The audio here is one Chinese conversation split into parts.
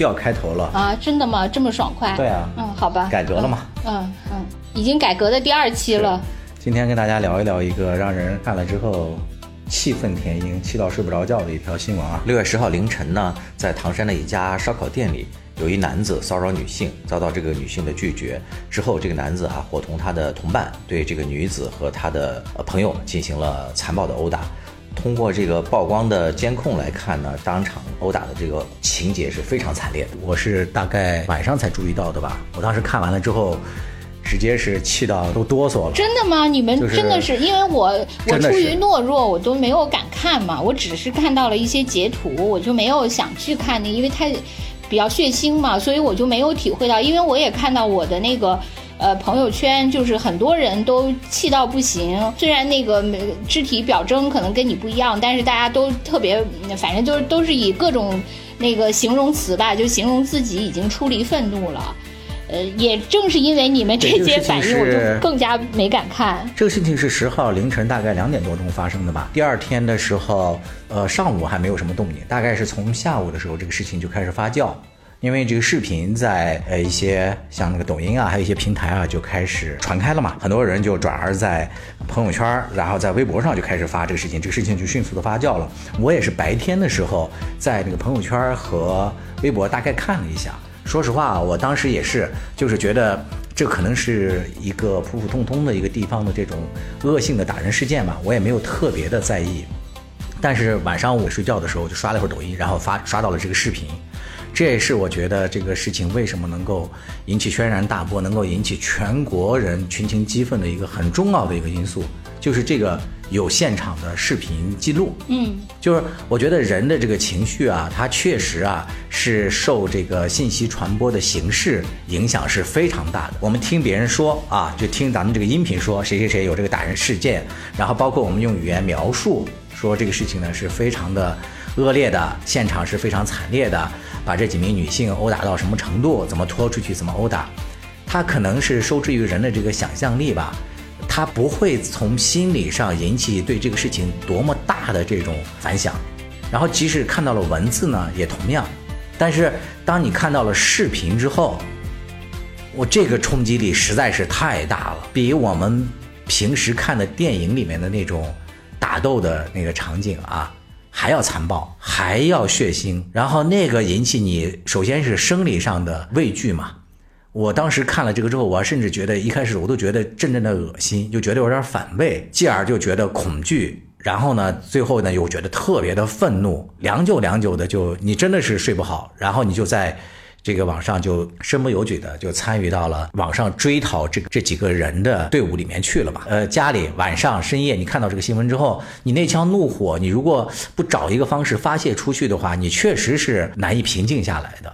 需要开头了。啊，真的吗？这么爽快？对啊，嗯，好吧，改革了嘛。嗯嗯，已经改革的第二期了。今天跟大家聊一聊一个让人看了之后气愤填膺、气到睡不着觉的一条新闻啊。六月十号凌晨呢，在唐山的一家烧烤店里，有一男子骚扰女性，遭到这个女性的拒绝之后，这个男子啊伙同他的同伴对这个女子和他的呃朋友进行了残暴的殴打。通过这个曝光的监控来看呢，当场殴打的这个情节是非常惨烈的。我是大概晚上才注意到的吧，我当时看完了之后。直接是气到都哆嗦了。真的吗？你们真的是因为我我出于懦弱，我都没有敢看嘛。我只是看到了一些截图，我就没有想去看那，因为太比较血腥嘛，所以我就没有体会到。因为我也看到我的那个呃朋友圈，就是很多人都气到不行。虽然那个肢体表征可能跟你不一样，但是大家都特别，反正就是都是以各种那个形容词吧，就形容自己已经出离愤怒了。呃，也正是因为你们这些反应，我就更加没敢看。这个事情是十号凌晨大概两点多钟发生的吧？第二天的时候，呃，上午还没有什么动静，大概是从下午的时候，这个事情就开始发酵。因为这个视频在呃一些像那个抖音啊，还有一些平台啊，就开始传开了嘛，很多人就转而在朋友圈，然后在微博上就开始发这个事情，这个事情就迅速的发酵了。我也是白天的时候在那个朋友圈和微博大概看了一下。说实话，我当时也是，就是觉得这可能是一个普普通通的一个地方的这种恶性的打人事件嘛，我也没有特别的在意。但是晚上我睡觉的时候就刷了一会儿抖音，然后发刷到了这个视频，这也是我觉得这个事情为什么能够引起轩然大波，能够引起全国人群情激愤的一个很重要的一个因素，就是这个。有现场的视频记录，嗯，就是我觉得人的这个情绪啊，它确实啊是受这个信息传播的形式影响是非常大的。我们听别人说啊，就听咱们这个音频说谁谁谁有这个打人事件，然后包括我们用语言描述说这个事情呢是非常的恶劣的，现场是非常惨烈的，把这几名女性殴打到什么程度，怎么拖出去，怎么殴打，他可能是受制于人的这个想象力吧。他不会从心理上引起对这个事情多么大的这种反响，然后即使看到了文字呢，也同样。但是当你看到了视频之后，我这个冲击力实在是太大了，比我们平时看的电影里面的那种打斗的那个场景啊还要残暴，还要血腥。然后那个引起你首先是生理上的畏惧嘛。我当时看了这个之后，我甚至觉得一开始我都觉得阵阵的恶心，就觉得有点反胃，继而就觉得恐惧，然后呢，最后呢又觉得特别的愤怒，良久良久的就你真的是睡不好，然后你就在这个网上就身不由己的就参与到了网上追讨这这几个人的队伍里面去了吧？呃，家里晚上深夜你看到这个新闻之后，你那腔怒火，你如果不找一个方式发泄出去的话，你确实是难以平静下来的。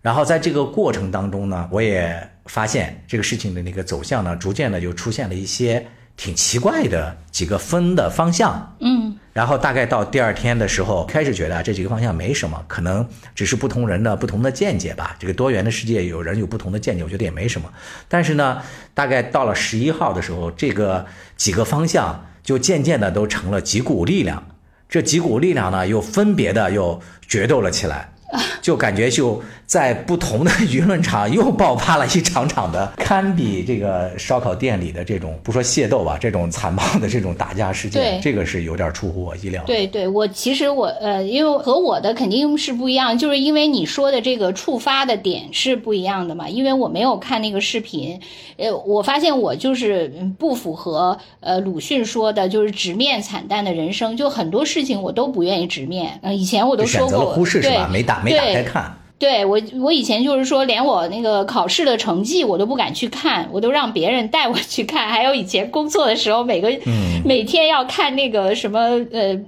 然后在这个过程当中呢，我也发现这个事情的那个走向呢，逐渐的就出现了一些挺奇怪的几个分的方向。嗯，然后大概到第二天的时候，开始觉得这几个方向没什么，可能只是不同人的不同的见解吧。这个多元的世界，有人有不同的见解，我觉得也没什么。但是呢，大概到了十一号的时候，这个几个方向就渐渐的都成了几股力量。这几股力量呢，又分别的又决斗了起来。就感觉就在不同的舆论场又爆发了一场场的 堪比这个烧烤店里的这种不说械斗吧，这种残暴的这种打架事件，这个是有点出乎我意料。对对，我其实我呃，因为和我的肯定是不一样，就是因为你说的这个触发的点是不一样的嘛。因为我没有看那个视频，呃，我发现我就是不符合呃鲁迅说的，就是直面惨淡的人生，就很多事情我都不愿意直面。嗯，以前我都说过，忽视是吧？没打。没打开看，对我，我以前就是说，连我那个考试的成绩我都不敢去看，我都让别人带我去看。还有以前工作的时候，每个每天要看那个什么呃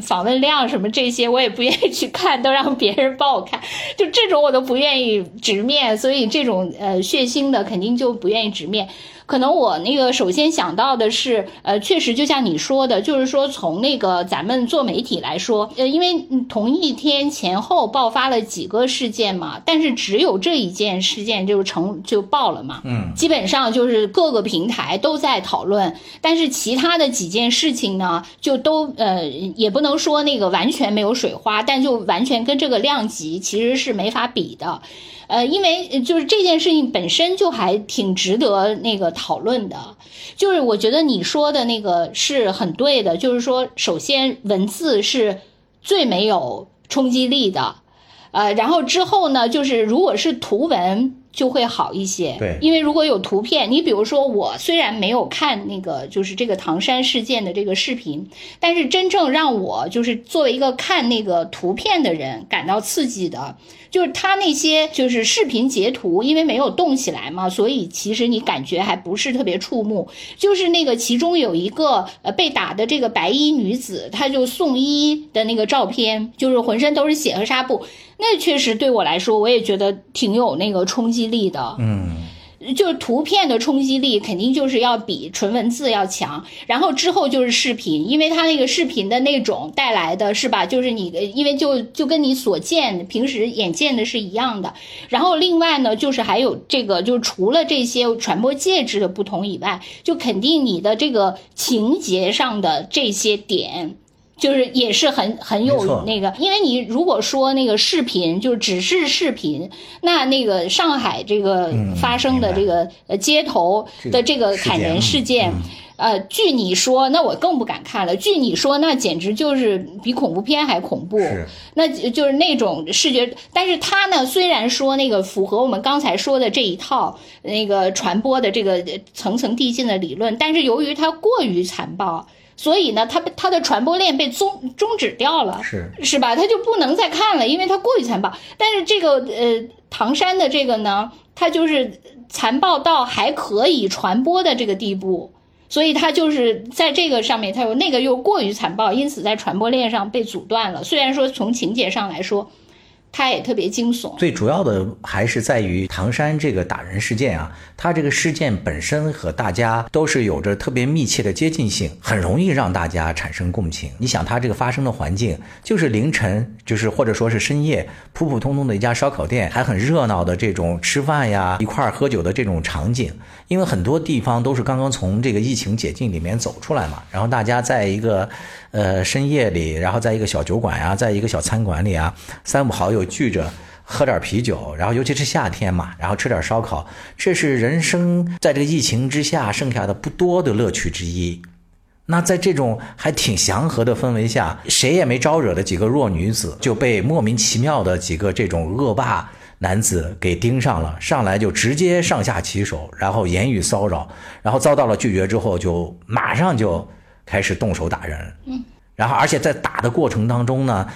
访问量什么这些，我也不愿意去看，都让别人帮我看。就这种我都不愿意直面，所以这种呃血腥的肯定就不愿意直面。可能我那个首先想到的是，呃，确实就像你说的，就是说从那个咱们做媒体来说，呃，因为同一天前后爆发了几个事件。嘛，但是只有这一件事件就成就爆了嘛，嗯，基本上就是各个平台都在讨论，但是其他的几件事情呢，就都呃也不能说那个完全没有水花，但就完全跟这个量级其实是没法比的，呃，因为就是这件事情本身就还挺值得那个讨论的，就是我觉得你说的那个是很对的，就是说首先文字是最没有冲击力的。呃，然后之后呢，就是如果是图文就会好一些，对，因为如果有图片，你比如说我虽然没有看那个就是这个唐山事件的这个视频，但是真正让我就是作为一个看那个图片的人感到刺激的。就是他那些就是视频截图，因为没有动起来嘛，所以其实你感觉还不是特别触目。就是那个其中有一个呃被打的这个白衣女子，她就送医的那个照片，就是浑身都是血和纱布，那确实对我来说，我也觉得挺有那个冲击力的。嗯。就是图片的冲击力肯定就是要比纯文字要强，然后之后就是视频，因为它那个视频的那种带来的是吧？就是你，因为就就跟你所见平时眼见的是一样的。然后另外呢，就是还有这个，就除了这些传播介质的不同以外，就肯定你的这个情节上的这些点。就是也是很很有那个，因为你如果说那个视频就只是视频，那那个上海这个发生的这个呃街头的这个砍人事件，呃，据你说，那我更不敢看了。据你说，那简直就是比恐怖片还恐怖，那就是那种视觉。但是他呢，虽然说那个符合我们刚才说的这一套那个传播的这个层层递进的理论，但是由于它过于残暴。所以呢，它它的传播链被终终止掉了，是是吧？它就不能再看了，因为它过于残暴。但是这个呃，唐山的这个呢，它就是残暴到还可以传播的这个地步，所以它就是在这个上面，它有那个又过于残暴，因此在传播链上被阻断了。虽然说从情节上来说。它也特别惊悚，最主要的还是在于唐山这个打人事件啊，它这个事件本身和大家都是有着特别密切的接近性，很容易让大家产生共情。你想，它这个发生的环境就是凌晨，就是或者说是深夜，普普通通的一家烧烤店，还很热闹的这种吃饭呀、一块儿喝酒的这种场景。因为很多地方都是刚刚从这个疫情解禁里面走出来嘛，然后大家在一个呃深夜里，然后在一个小酒馆呀，在一个小餐馆里啊，三五好友聚着喝点啤酒，然后尤其是夏天嘛，然后吃点烧烤，这是人生在这个疫情之下剩下的不多的乐趣之一。那在这种还挺祥和的氛围下，谁也没招惹的几个弱女子就被莫名其妙的几个这种恶霸。男子给盯上了，上来就直接上下其手，然后言语骚扰，然后遭到了拒绝之后，就马上就开始动手打人。嗯，然后而且在打的过程当中呢。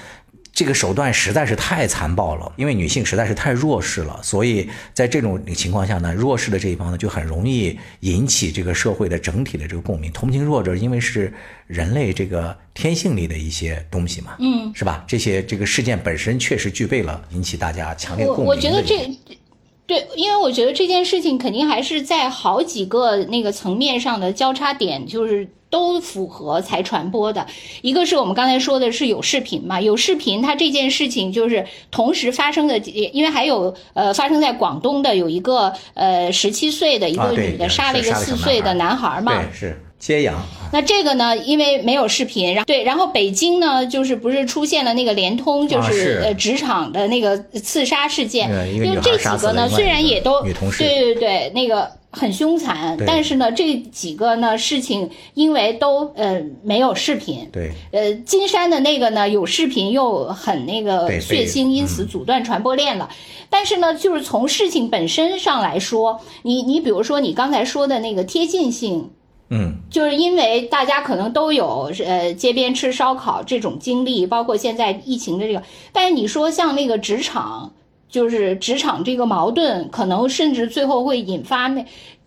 这个手段实在是太残暴了，因为女性实在是太弱势了，所以在这种情况下呢，弱势的这一方呢就很容易引起这个社会的整体的这个共鸣。同情弱者，因为是人类这个天性里的一些东西嘛，嗯，是吧？这些这个事件本身确实具备了引起大家强烈共鸣。我我觉得这，对，因为我觉得这件事情肯定还是在好几个那个层面上的交叉点，就是。都符合才传播的，一个是我们刚才说的是有视频嘛，有视频，它这件事情就是同时发生的，因为还有呃发生在广东的有一个呃十七岁的一个女的杀了一个四岁的男孩嘛，对，是揭阳。那这个呢，因为没有视频，然后对，然后北京呢，就是不是出现了那个联通，就是呃职场的那个刺杀事件，因为这几个呢，虽然也都对对对那个。很凶残，但是呢，这几个呢事情，因为都呃没有视频，对，呃金山的那个呢有视频又很那个血腥，因此阻断传播链了。但是呢，就是从事情本身上来说，你你比如说你刚才说的那个贴近性，嗯，就是因为大家可能都有呃街边吃烧烤这种经历，包括现在疫情的这个，但是你说像那个职场。就是职场这个矛盾，可能甚至最后会引发那，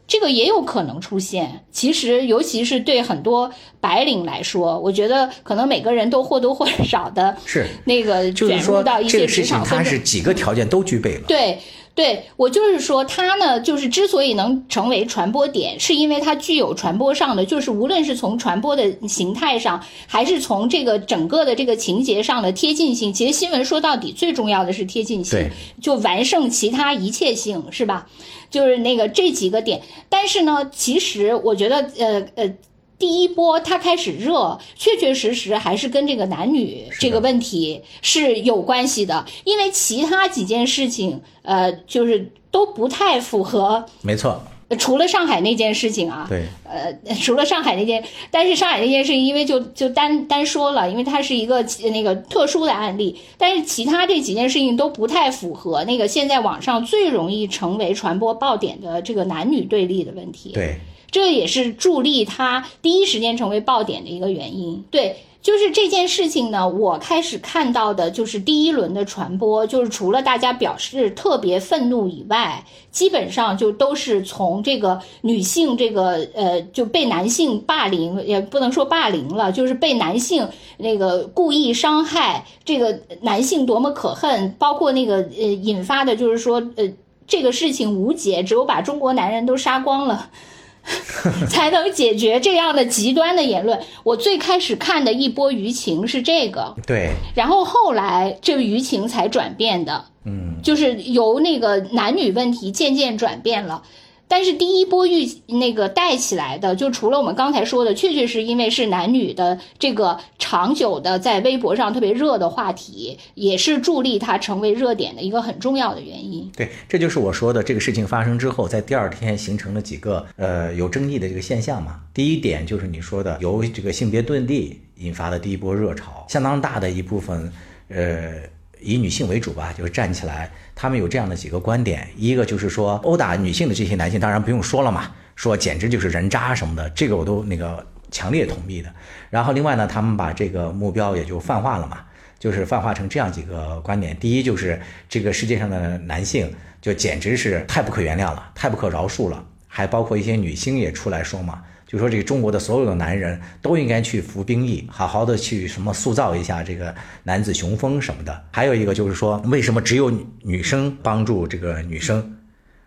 这个也有可能出现。其实，尤其是对很多白领来说，我觉得可能每个人都或多或少的是那个卷入到一些职场，它是几个条件都具备了。对对我就是说，它呢，就是之所以能成为传播点，是因为它具有传播上的，就是无论是从传播的形态上，还是从这个整个的这个情节上的贴近性。其实新闻说到底最重要的是贴近性，就完胜其他一切性，是吧？就是那个这几个点。但是呢，其实我觉得，呃呃。第一波它开始热，确确实实还是跟这个男女这个问题是有关系的，因为其他几件事情，呃，就是都不太符合。没错，除了上海那件事情啊，对，呃，除了上海那件，但是上海那件事情，因为就就单单说了，因为它是一个那个特殊的案例，但是其他这几件事情都不太符合那个现在网上最容易成为传播爆点的这个男女对立的问题。对。这也是助力他第一时间成为爆点的一个原因。对，就是这件事情呢，我开始看到的就是第一轮的传播，就是除了大家表示特别愤怒以外，基本上就都是从这个女性这个呃就被男性霸凌，也不能说霸凌了，就是被男性那个故意伤害，这个男性多么可恨，包括那个呃引发的，就是说呃这个事情无解，只有把中国男人都杀光了。才能解决这样的极端的言论。我最开始看的一波舆情是这个，对，然后后来这个舆情才转变的，嗯，就是由那个男女问题渐渐转变了。但是第一波预那个带起来的，就除了我们刚才说的，确确是因为是男女的这个长久的在微博上特别热的话题，也是助力它成为热点的一个很重要的原因。对，这就是我说的这个事情发生之后，在第二天形成了几个呃有争议的这个现象嘛。第一点就是你说的由这个性别对立引发的第一波热潮，相当大的一部分呃。以女性为主吧，就是站起来。他们有这样的几个观点：一个就是说，殴打女性的这些男性，当然不用说了嘛，说简直就是人渣什么的，这个我都那个强烈同意的。然后另外呢，他们把这个目标也就泛化了嘛，就是泛化成这样几个观点：第一就是这个世界上的男性就简直是太不可原谅了，太不可饶恕了，还包括一些女星也出来说嘛。就说这个中国的所有的男人都应该去服兵役，好好的去什么塑造一下这个男子雄风什么的。还有一个就是说，为什么只有女生帮助这个女生，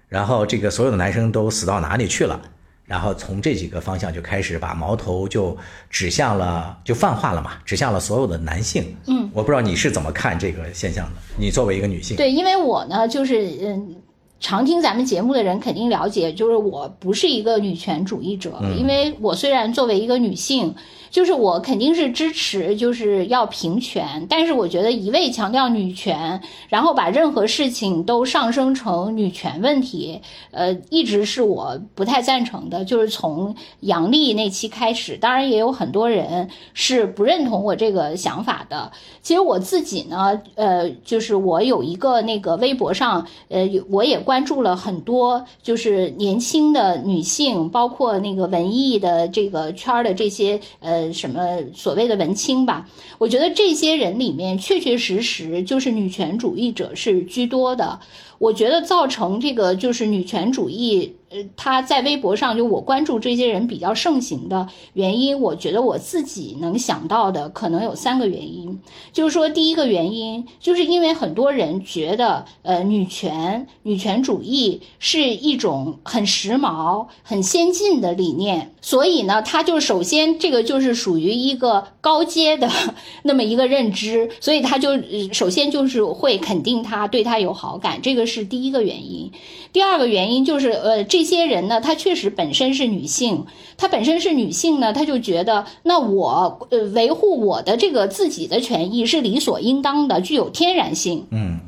然后这个所有的男生都死到哪里去了？然后从这几个方向就开始把矛头就指向了，就泛化了嘛，指向了所有的男性。嗯，我不知道你是怎么看这个现象的？你作为一个女性，对，因为我呢，就是嗯。常听咱们节目的人肯定了解，就是我不是一个女权主义者，因为我虽然作为一个女性。就是我肯定是支持，就是要平权，但是我觉得一味强调女权，然后把任何事情都上升成女权问题，呃，一直是我不太赞成的。就是从杨笠那期开始，当然也有很多人是不认同我这个想法的。其实我自己呢，呃，就是我有一个那个微博上，呃，我也关注了很多，就是年轻的女性，包括那个文艺的这个圈的这些，呃。呃，什么所谓的文青吧？我觉得这些人里面，确确实实就是女权主义者是居多的。我觉得造成这个就是女权主义。呃，他在微博上就我关注这些人比较盛行的原因，我觉得我自己能想到的可能有三个原因，就是说第一个原因，就是因为很多人觉得，呃，女权、女权主义是一种很时髦、很先进的理念，所以呢，他就首先这个就是属于一个高阶的 那么一个认知，所以他就首先就是会肯定他，对他有好感，这个是第一个原因。第二个原因就是，呃，这些人呢，她确实本身是女性，她本身是女性呢，她就觉得，那我，呃，维护我的这个自己的权益是理所应当的，具有天然性。嗯，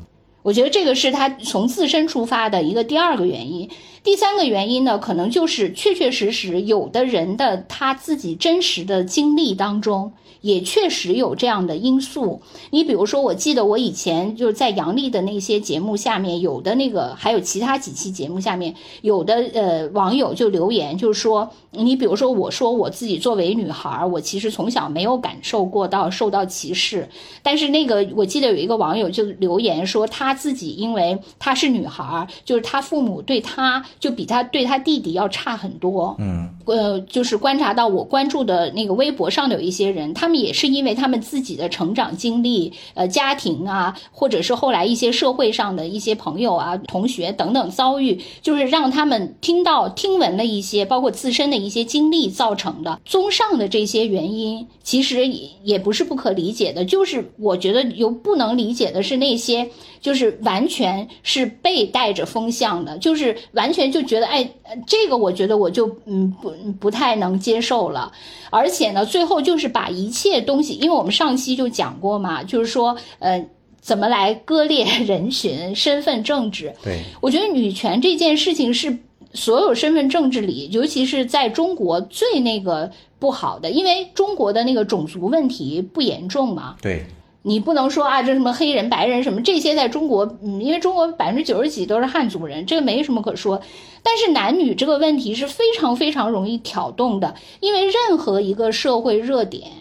我觉得这个是她从自身出发的一个第二个原因。第三个原因呢，可能就是确确实实有的人的他自己真实的经历当中。也确实有这样的因素。你比如说，我记得我以前就是在杨笠的那些节目下面，有的那个还有其他几期节目下面，有的呃网友就留言，就是说，你比如说，我说我自己作为女孩，我其实从小没有感受过到受到歧视，但是那个我记得有一个网友就留言说，他自己因为她是女孩，就是他父母对她就比他对他弟弟要差很多。嗯。呃，就是观察到我关注的那个微博上的有一些人，他们也是因为他们自己的成长经历、呃家庭啊，或者是后来一些社会上的一些朋友啊、同学等等遭遇，就是让他们听到听闻了一些，包括自身的一些经历造成的。综上的这些原因，其实也也不是不可理解的。就是我觉得有不能理解的是那些，就是完全是被带着风向的，就是完全就觉得，哎，这个我觉得我就嗯不不太能接受了。而且呢，最后就是把一切东西，因为我们上期就讲过嘛，就是说，呃，怎么来割裂人群、身份政治。对，我觉得女权这件事情是。所有身份政治里，尤其是在中国最那个不好的，因为中国的那个种族问题不严重嘛。对，你不能说啊，这什么黑人、白人什么这些，在中国，嗯，因为中国百分之九十几都是汉族人，这个没什么可说。但是男女这个问题是非常非常容易挑动的，因为任何一个社会热点。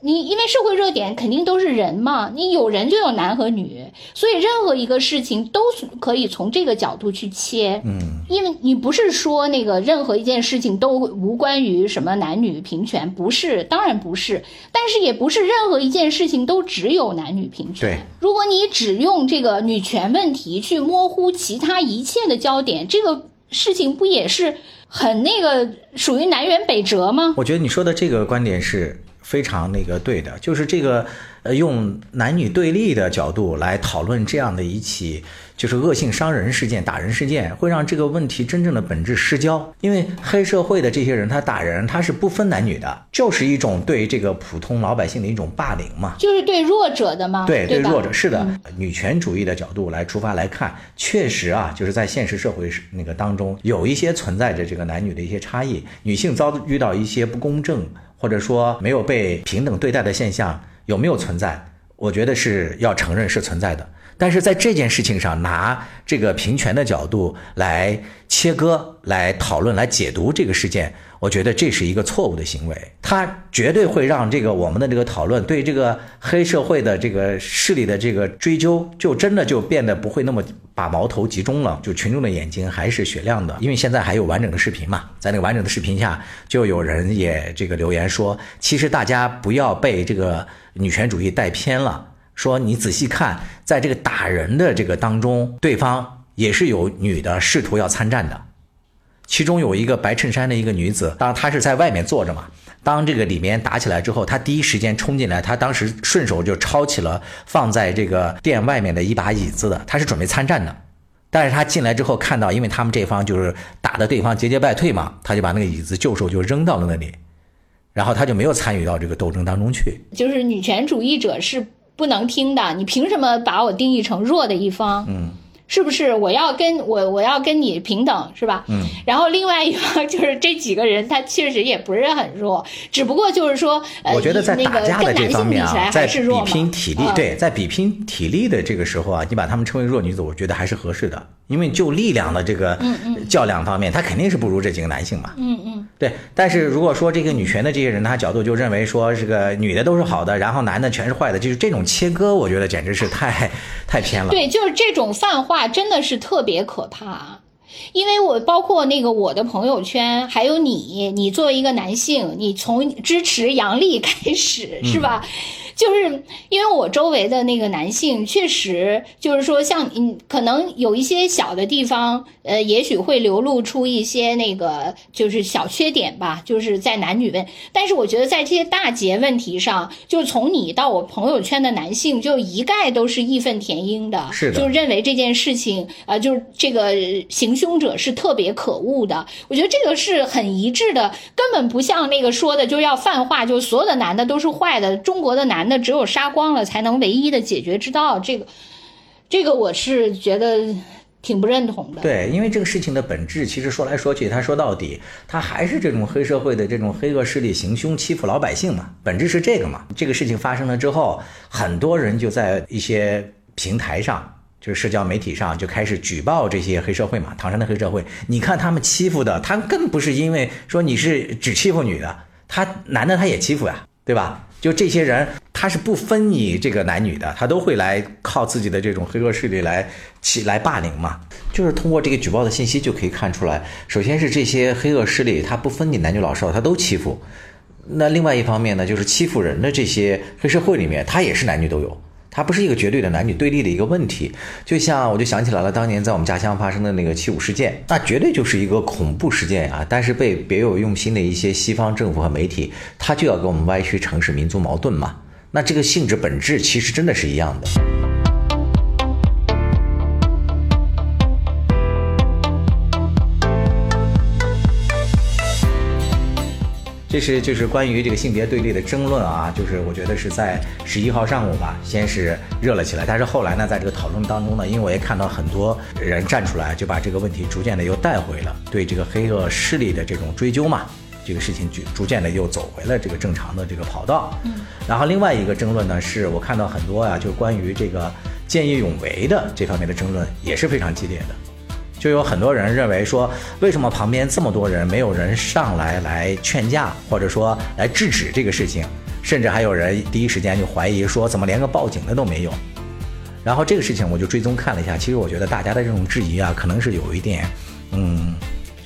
你因为社会热点肯定都是人嘛，你有人就有男和女，所以任何一个事情都可以从这个角度去切。嗯，因为你不是说那个任何一件事情都无关于什么男女平权，不是，当然不是，但是也不是任何一件事情都只有男女平权。对，如果你只用这个女权问题去模糊其他一切的焦点，这个事情不也是很那个属于南辕北辙吗？我觉得你说的这个观点是。非常那个对的，就是这个，呃，用男女对立的角度来讨论这样的一起就是恶性伤人事件、打人事件，会让这个问题真正的本质失焦。因为黑社会的这些人，他打人，他是不分男女的，就是一种对这个普通老百姓的一种霸凌嘛，就是对弱者的嘛？对，对弱者是的。女权主义的角度来出发来看，确实啊，就是在现实社会那个当中，有一些存在着这个男女的一些差异，女性遭遇到一些不公正。或者说没有被平等对待的现象有没有存在？我觉得是要承认是存在的。但是在这件事情上，拿这个平权的角度来切割、来讨论、来解读这个事件。我觉得这是一个错误的行为，它绝对会让这个我们的这个讨论对这个黑社会的这个势力的这个追究，就真的就变得不会那么把矛头集中了，就群众的眼睛还是雪亮的。因为现在还有完整的视频嘛，在那个完整的视频下，就有人也这个留言说，其实大家不要被这个女权主义带偏了，说你仔细看，在这个打人的这个当中，对方也是有女的试图要参战的。其中有一个白衬衫的一个女子，当她是在外面坐着嘛。当这个里面打起来之后，她第一时间冲进来，她当时顺手就抄起了放在这个店外面的一把椅子的，她是准备参战的。但是她进来之后看到，因为他们这方就是打的对方节节败退嘛，她就把那个椅子就手就扔到了那里，然后她就没有参与到这个斗争当中去。就是女权主义者是不能听的，你凭什么把我定义成弱的一方？嗯。是不是我要跟我我要跟你平等是吧？嗯。然后另外一方就是这几个人，他确实也不是很弱，只不过就是说，我觉得在打架的这方面啊，在比拼体力，对，在比拼体力的这个时候啊，你把他们称为弱女子，我觉得还是合适的。因为就力量的这个较量方面，他肯定是不如这几个男性嘛。嗯嗯。对，但是如果说这个女权的这些人，他角度就认为说这个女的都是好的，然后男的全是坏的，就是这种切割，我觉得简直是太太偏了。对，就是这种泛化真的是特别可怕。因为我包括那个我的朋友圈，还有你，你作为一个男性，你从支持杨笠开始是吧？就是因为我周围的那个男性，确实就是说，像嗯，可能有一些小的地方，呃，也许会流露出一些那个就是小缺点吧，就是在男女问。但是我觉得在这些大节问题上，就从你到我朋友圈的男性，就一概都是义愤填膺的，是的，就认为这件事情啊，就是这个行凶者是特别可恶的。我觉得这个是很一致的，根本不像那个说的就要泛化，就所有的男的都是坏的，中国的男。那只有杀光了才能唯一的解决之道，这个，这个我是觉得挺不认同的。对，因为这个事情的本质，其实说来说去，他说到底，他还是这种黑社会的这种黑恶势力行凶欺负老百姓嘛，本质是这个嘛。这个事情发生了之后，很多人就在一些平台上，就是社交媒体上就开始举报这些黑社会嘛，唐山的黑社会。你看他们欺负的，他更不是因为说你是只欺负女的，他男的他也欺负呀。对吧？就这些人，他是不分你这个男女的，他都会来靠自己的这种黑恶势力来起来霸凌嘛。就是通过这个举报的信息就可以看出来，首先是这些黑恶势力，他不分你男女老少，他都欺负。那另外一方面呢，就是欺负人的这些黑社会里面，他也是男女都有。它不是一个绝对的男女对立的一个问题，就像我就想起来了，当年在我们家乡发生的那个七五事件，那绝对就是一个恐怖事件啊！但是被别有用心的一些西方政府和媒体，他就要给我们歪曲城市民族矛盾嘛。那这个性质本质其实真的是一样的。这是就是关于这个性别对立的争论啊，就是我觉得是在十一号上午吧，先是热了起来，但是后来呢，在这个讨论当中呢，因为我也看到很多人站出来，就把这个问题逐渐的又带回了对这个黑恶势力的这种追究嘛，这个事情就逐渐的又走回了这个正常的这个跑道。嗯，然后另外一个争论呢，是我看到很多啊，就关于这个见义勇为的这方面的争论也是非常激烈的。就有很多人认为说，为什么旁边这么多人没有人上来来劝架，或者说来制止这个事情？甚至还有人第一时间就怀疑说，怎么连个报警的都没有？然后这个事情我就追踪看了一下，其实我觉得大家的这种质疑啊，可能是有一点，嗯，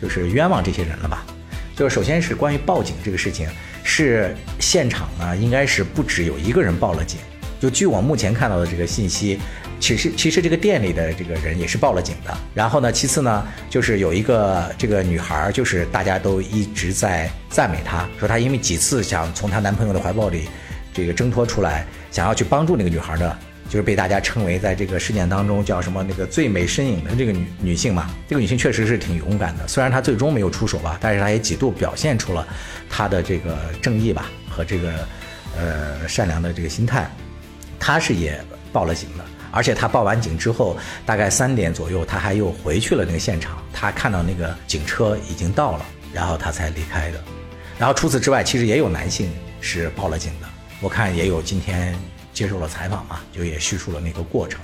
就是冤枉这些人了吧？就是首先是关于报警这个事情，是现场呢应该是不止有一个人报了警，就据我目前看到的这个信息。其实，其实这个店里的这个人也是报了警的。然后呢，其次呢，就是有一个这个女孩，就是大家都一直在赞美她，说她因为几次想从她男朋友的怀抱里这个挣脱出来，想要去帮助那个女孩呢，就是被大家称为在这个事件当中叫什么那个最美身影的这个女女性嘛。这个女性确实是挺勇敢的，虽然她最终没有出手吧，但是她也几度表现出了她的这个正义吧和这个呃善良的这个心态，她是也报了警的。而且他报完警之后，大概三点左右，他还又回去了那个现场。他看到那个警车已经到了，然后他才离开的。然后除此之外，其实也有男性是报了警的。我看也有今天接受了采访嘛，就也叙述了那个过程。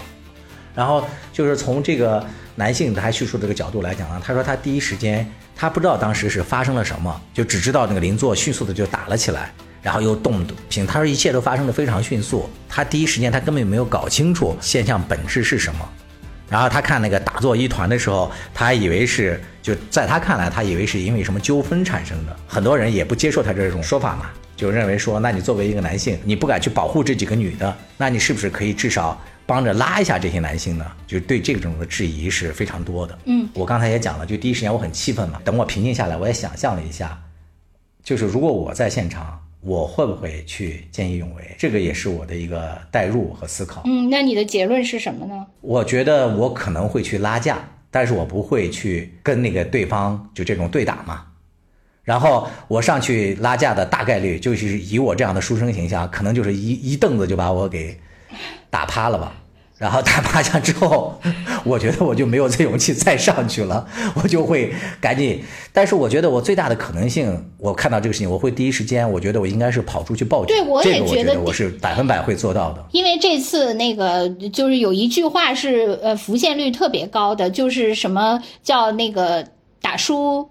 然后就是从这个男性他叙述这个角度来讲呢，他说他第一时间他不知道当时是发生了什么，就只知道那个邻座迅速的就打了起来。然后又动屏，他说一切都发生的非常迅速，他第一时间他根本没有搞清楚现象本质是什么。然后他看那个打作一团的时候，他还以为是就在他看来，他以为是因为什么纠纷产生的。很多人也不接受他这种说法嘛，就认为说，那你作为一个男性，你不敢去保护这几个女的，那你是不是可以至少帮着拉一下这些男性呢？就对这种的质疑是非常多的。嗯，我刚才也讲了，就第一时间我很气愤嘛。等我平静下来，我也想象了一下，就是如果我在现场。我会不会去见义勇为？这个也是我的一个代入和思考。嗯，那你的结论是什么呢？我觉得我可能会去拉架，但是我不会去跟那个对方就这种对打嘛。然后我上去拉架的大概率就是以我这样的书生形象，可能就是一一凳子就把我给打趴了吧。然后打麻将之后，我觉得我就没有这勇气再上去了，我就会赶紧。但是我觉得我最大的可能性，我看到这个事情，我会第一时间，我觉得我应该是跑出去报警。对，我也觉得我是百分百会做到的。因为这次那个就是有一句话是呃浮现率特别高的，就是什么叫那个打输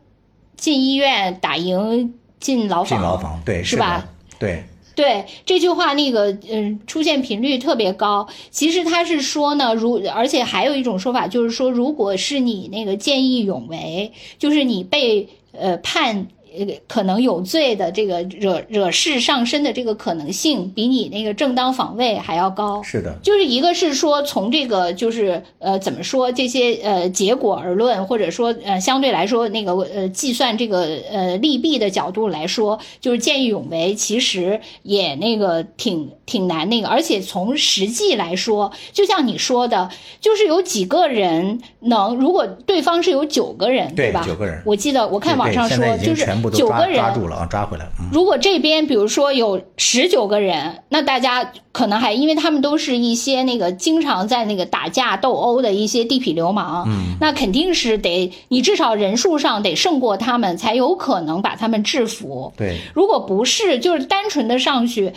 进医院，打赢进牢房。进牢房，对，是吧？对。对这句话，那个嗯，出现频率特别高。其实他是说呢，如而且还有一种说法，就是说，如果是你那个见义勇为，就是你被呃判。呃，可能有罪的这个惹惹事上身的这个可能性，比你那个正当防卫还要高。是的，就是一个是说从这个就是呃怎么说这些呃结果而论，或者说呃相对来说那个呃计算这个呃利弊的角度来说，就是见义勇为其实也那个挺挺难那个，而且从实际来说，就像你说的，就是有几个人能，如果对方是有九个人，对吧？九个人，我记得我看网上说就是。九个人抓住了啊，抓回来了。如果这边比如说有十九个人，那大家可能还因为他们都是一些那个经常在那个打架斗殴的一些地痞流氓，嗯，那肯定是得你至少人数上得胜过他们，才有可能把他们制服。对，如果不是，就是单纯的上去，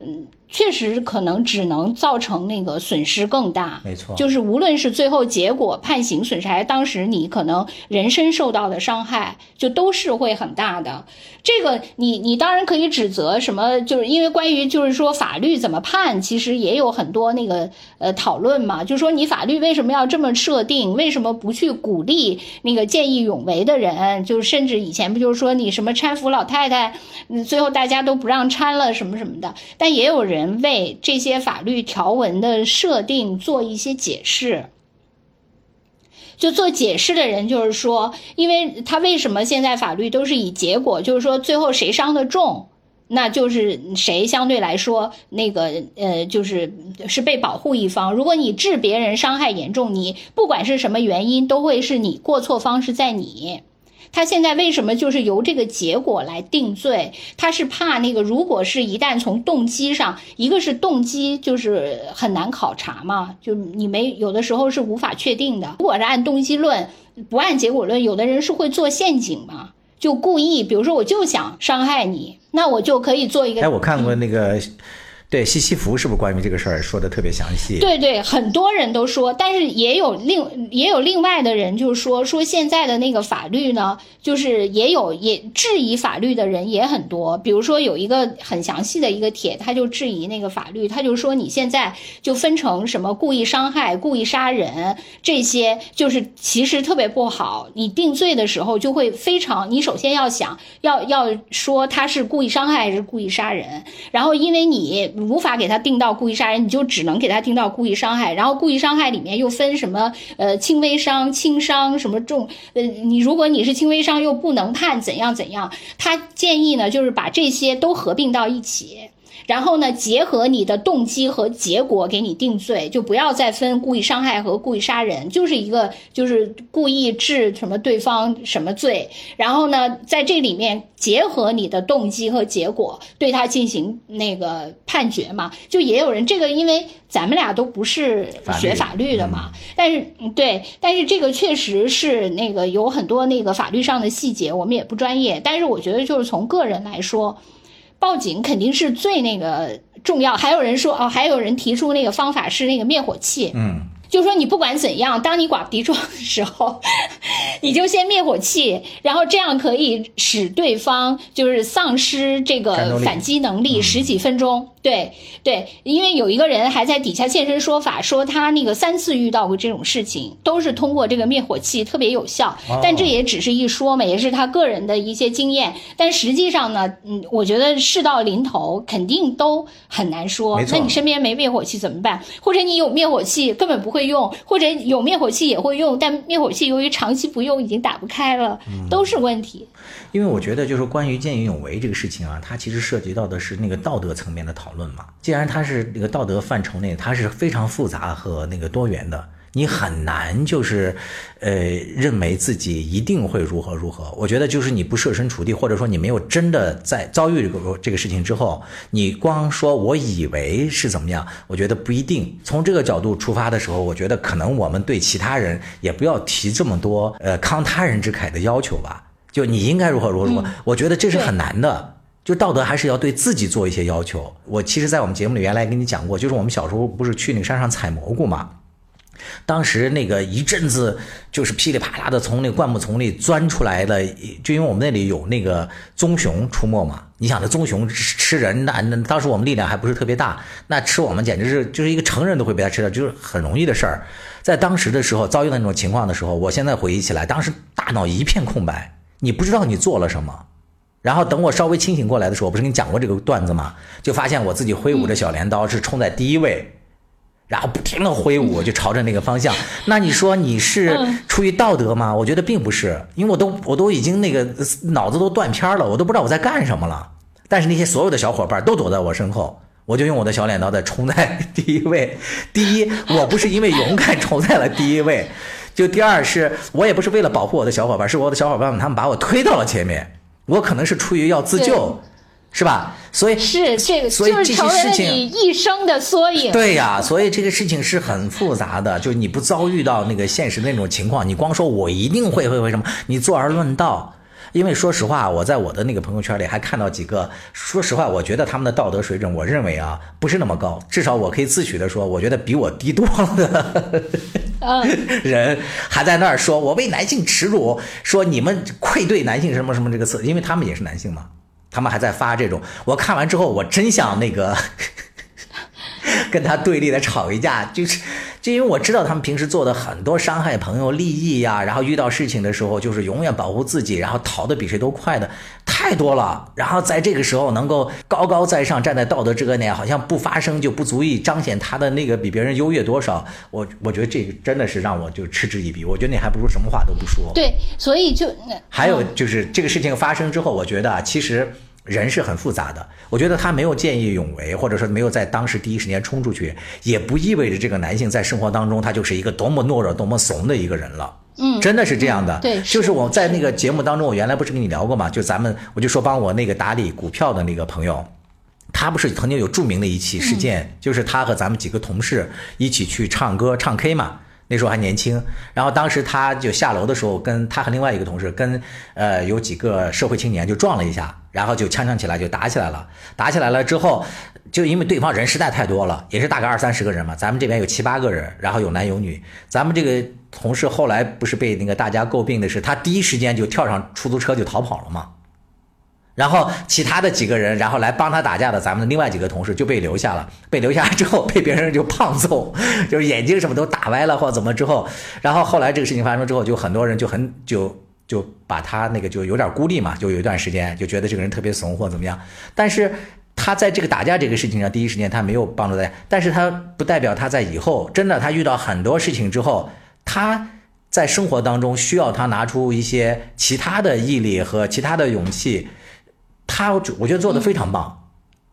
嗯，确实可能只能造成那个损失更大，没错，就是无论是最后结果判刑损失，还是当时你可能人身受到的伤害，就都是会很大的。这个你你当然可以指责什么，就是因为关于就是说法律怎么判，其实也有很多那个呃讨论嘛，就是说你法律为什么要这么设定，为什么不去鼓励那个见义勇为的人？就是甚至以前不就是说你什么搀扶老太太，最后大家都不让搀了什么什么的，但也有人。人为这些法律条文的设定做一些解释，就做解释的人就是说，因为他为什么现在法律都是以结果，就是说最后谁伤的重，那就是谁相对来说那个呃，就是是被保护一方。如果你致别人伤害严重，你不管是什么原因，都会是你过错方是在你。他现在为什么就是由这个结果来定罪？他是怕那个，如果是一旦从动机上，一个是动机就是很难考察嘛，就你没有的时候是无法确定的。如果是按动机论，不按结果论，有的人是会做陷阱嘛，就故意，比如说我就想伤害你，那我就可以做一个。哎，我看过那个。对西西弗是不是关于这个事儿说的特别详细？对对，很多人都说，但是也有另也有另外的人就是说说现在的那个法律呢，就是也有也质疑法律的人也很多。比如说有一个很详细的一个帖，他就质疑那个法律，他就说你现在就分成什么故意伤害、故意杀人这些，就是其实特别不好。你定罪的时候就会非常，你首先要想要要说他是故意伤害还是故意杀人，然后因为你。无法给他定到故意杀人，你就只能给他定到故意伤害。然后故意伤害里面又分什么呃轻微伤、轻伤什么重呃，你如果你是轻微伤又不能判怎样怎样。他建议呢，就是把这些都合并到一起。然后呢，结合你的动机和结果给你定罪，就不要再分故意伤害和故意杀人，就是一个就是故意致什么对方什么罪。然后呢，在这里面结合你的动机和结果，对他进行那个判决嘛。就也有人这个，因为咱们俩都不是学法律的嘛，但是对，但是这个确实是那个有很多那个法律上的细节，我们也不专业。但是我觉得就是从个人来说。报警肯定是最那个重要。还有人说哦，还有人提出那个方法是那个灭火器。嗯。就说你不管怎样，当你寡不敌众的时候，你就先灭火器，然后这样可以使对方就是丧失这个反击能力十几分钟。对对，因为有一个人还在底下现身说法，说他那个三次遇到过这种事情，都是通过这个灭火器特别有效。但这也只是一说嘛，也是他个人的一些经验。但实际上呢，嗯，我觉得事到临头肯定都很难说。那你身边没灭火器怎么办？或者你有灭火器根本不会。用或者有灭火器也会用，但灭火器由于长期不用已经打不开了，都是问题。因为我觉得就是关于见义勇为这个事情啊，它其实涉及到的是那个道德层面的讨论嘛。既然它是那个道德范畴内，它是非常复杂和那个多元的。你很难就是，呃，认为自己一定会如何如何。我觉得就是你不设身处地，或者说你没有真的在遭遇这个这个事情之后，你光说我以为是怎么样，我觉得不一定。从这个角度出发的时候，我觉得可能我们对其他人也不要提这么多呃慷他人之慨的要求吧。就你应该如何如何如何，我觉得这是很难的。就道德还是要对自己做一些要求。我其实，在我们节目里原来跟你讲过，就是我们小时候不是去那个山上采蘑菇嘛。当时那个一阵子就是噼里啪啦的从那个灌木丛里钻出来的，就因为我们那里有那个棕熊出没嘛。你想，那棕熊吃人，那那当时我们力量还不是特别大，那吃我们简直是就是一个成人都会被它吃掉，就是很容易的事儿。在当时的时候遭遇那种情况的时候，我现在回忆起来，当时大脑一片空白，你不知道你做了什么。然后等我稍微清醒过来的时候，我不是跟你讲过这个段子吗？就发现我自己挥舞着小镰刀是冲在第一位。然后不停的挥舞，就朝着那个方向。那你说你是出于道德吗？我觉得并不是，因为我都我都已经那个脑子都断片了，我都不知道我在干什么了。但是那些所有的小伙伴都躲在我身后，我就用我的小镰刀在冲在第一位。第一，我不是因为勇敢冲在了 第一位，就第二是我也不是为了保护我的小伙伴，是我的小伙伴们他们把我推到了前面，我可能是出于要自救。是吧？所以是这个，所以这些事情你一生的缩影。对呀，所以这个事情是很复杂的。就是你不遭遇到那个现实的那种情况，你光说我一定会会会什么，你坐而论道，因为说实话，我在我的那个朋友圈里还看到几个，说实话，我觉得他们的道德水准，我认为啊不是那么高，至少我可以自诩的说，我觉得比我低多了。人还在那儿说我为男性耻辱，说你们愧对男性什么什么这个词，因为他们也是男性嘛，他们还在发这种。我看完之后，我真想那个。跟他对立的吵一架，就是就因为我知道他们平时做的很多伤害朋友利益呀，然后遇到事情的时候就是永远保护自己，然后逃的比谁都快的太多了。然后在这个时候能够高高在上站在道德制高点，好像不发声就不足以彰显他的那个比别人优越多少。我我觉得这个真的是让我就嗤之以鼻。我觉得你还不如什么话都不说。对，所以就还有就是这个事情发生之后，我觉得其实。人是很复杂的，我觉得他没有见义勇为，或者说没有在当时第一时间冲出去，也不意味着这个男性在生活当中他就是一个多么懦弱、多么怂的一个人了。嗯，真的是这样的。对，就是我在那个节目当中，我原来不是跟你聊过吗？就咱们，我就说帮我那个打理股票的那个朋友，他不是曾经有著名的一起事件，就是他和咱们几个同事一起去唱歌唱 K 嘛。那时候还年轻，然后当时他就下楼的时候，跟他和另外一个同事，跟呃有几个社会青年就撞了一下，然后就呛呛起来，就打起来了。打起来了之后，就因为对方人实在太多了，也是大概二三十个人嘛，咱们这边有七八个人，然后有男有女。咱们这个同事后来不是被那个大家诟病的是，他第一时间就跳上出租车就逃跑了嘛。然后其他的几个人，然后来帮他打架的，咱们的另外几个同事就被留下了。被留下来之后，被别人就胖揍，就是眼睛什么都打歪了或者怎么之后，然后后来这个事情发生之后，就很多人就很就就把他那个就有点孤立嘛，就有一段时间就觉得这个人特别怂或怎么样。但是他在这个打架这个事情上，第一时间他没有帮助大家，但是他不代表他在以后真的他遇到很多事情之后，他在生活当中需要他拿出一些其他的毅力和其他的勇气。他我觉得做的非常棒，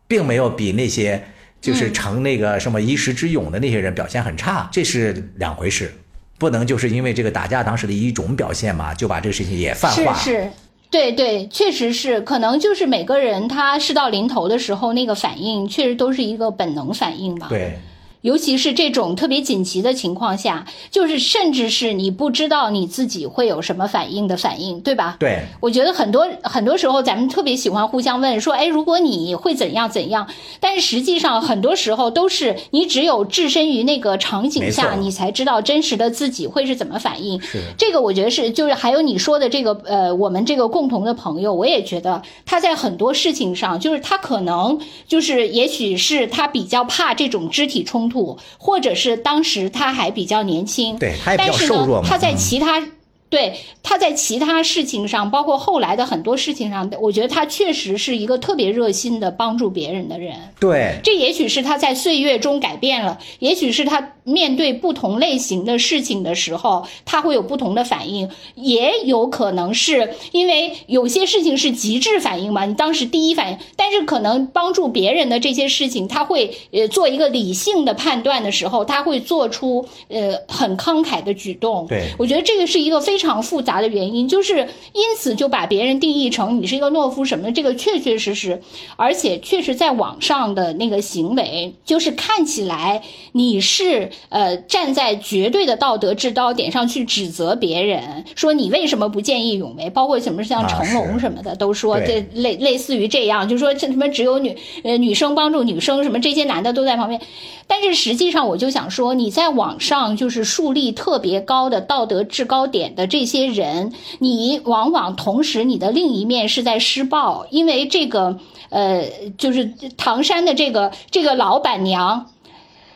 并没有比那些就是成那个什么一时之勇的那些人表现很差，这是两回事，不能就是因为这个打架当时的一种表现嘛，就把这个事情也泛化。是是，对对，确实是，可能就是每个人他事到临头的时候，那个反应确实都是一个本能反应吧。对。尤其是这种特别紧急的情况下，就是甚至是你不知道你自己会有什么反应的反应，对吧？对，我觉得很多很多时候咱们特别喜欢互相问说，哎，如果你会怎样怎样？但是实际上很多时候都是你只有置身于那个场景下，你才知道真实的自己会是怎么反应。是这个，我觉得是就是还有你说的这个呃，我们这个共同的朋友，我也觉得他在很多事情上，就是他可能就是也许是他比较怕这种肢体冲突。或者是当时他还比较年轻，对，他也比较瘦弱嘛。他在其他。对，他在其他事情上，包括后来的很多事情上，我觉得他确实是一个特别热心的帮助别人的人。对，这也许是他在岁月中改变了，也许是他面对不同类型的事情的时候，他会有不同的反应，也有可能是因为有些事情是极致反应嘛，你当时第一反应，但是可能帮助别人的这些事情，他会呃做一个理性的判断的时候，他会做出呃很慷慨的举动。对，我觉得这个是一个非常。复杂的原因，就是因此就把别人定义成你是一个懦夫什么的，这个确确实实，而且确实在网上的那个行为，就是看起来你是呃站在绝对的道德制高点上去指责别人，说你为什么不见义勇为，包括什么像成龙什么的都说这类类似于这样，就说这什么只有女呃女生帮助女生什么这些男的都在旁边，但是实际上我就想说你在网上就是树立特别高的道德制高点的。这些人，你往往同时你的另一面是在施暴，因为这个，呃，就是唐山的这个这个老板娘。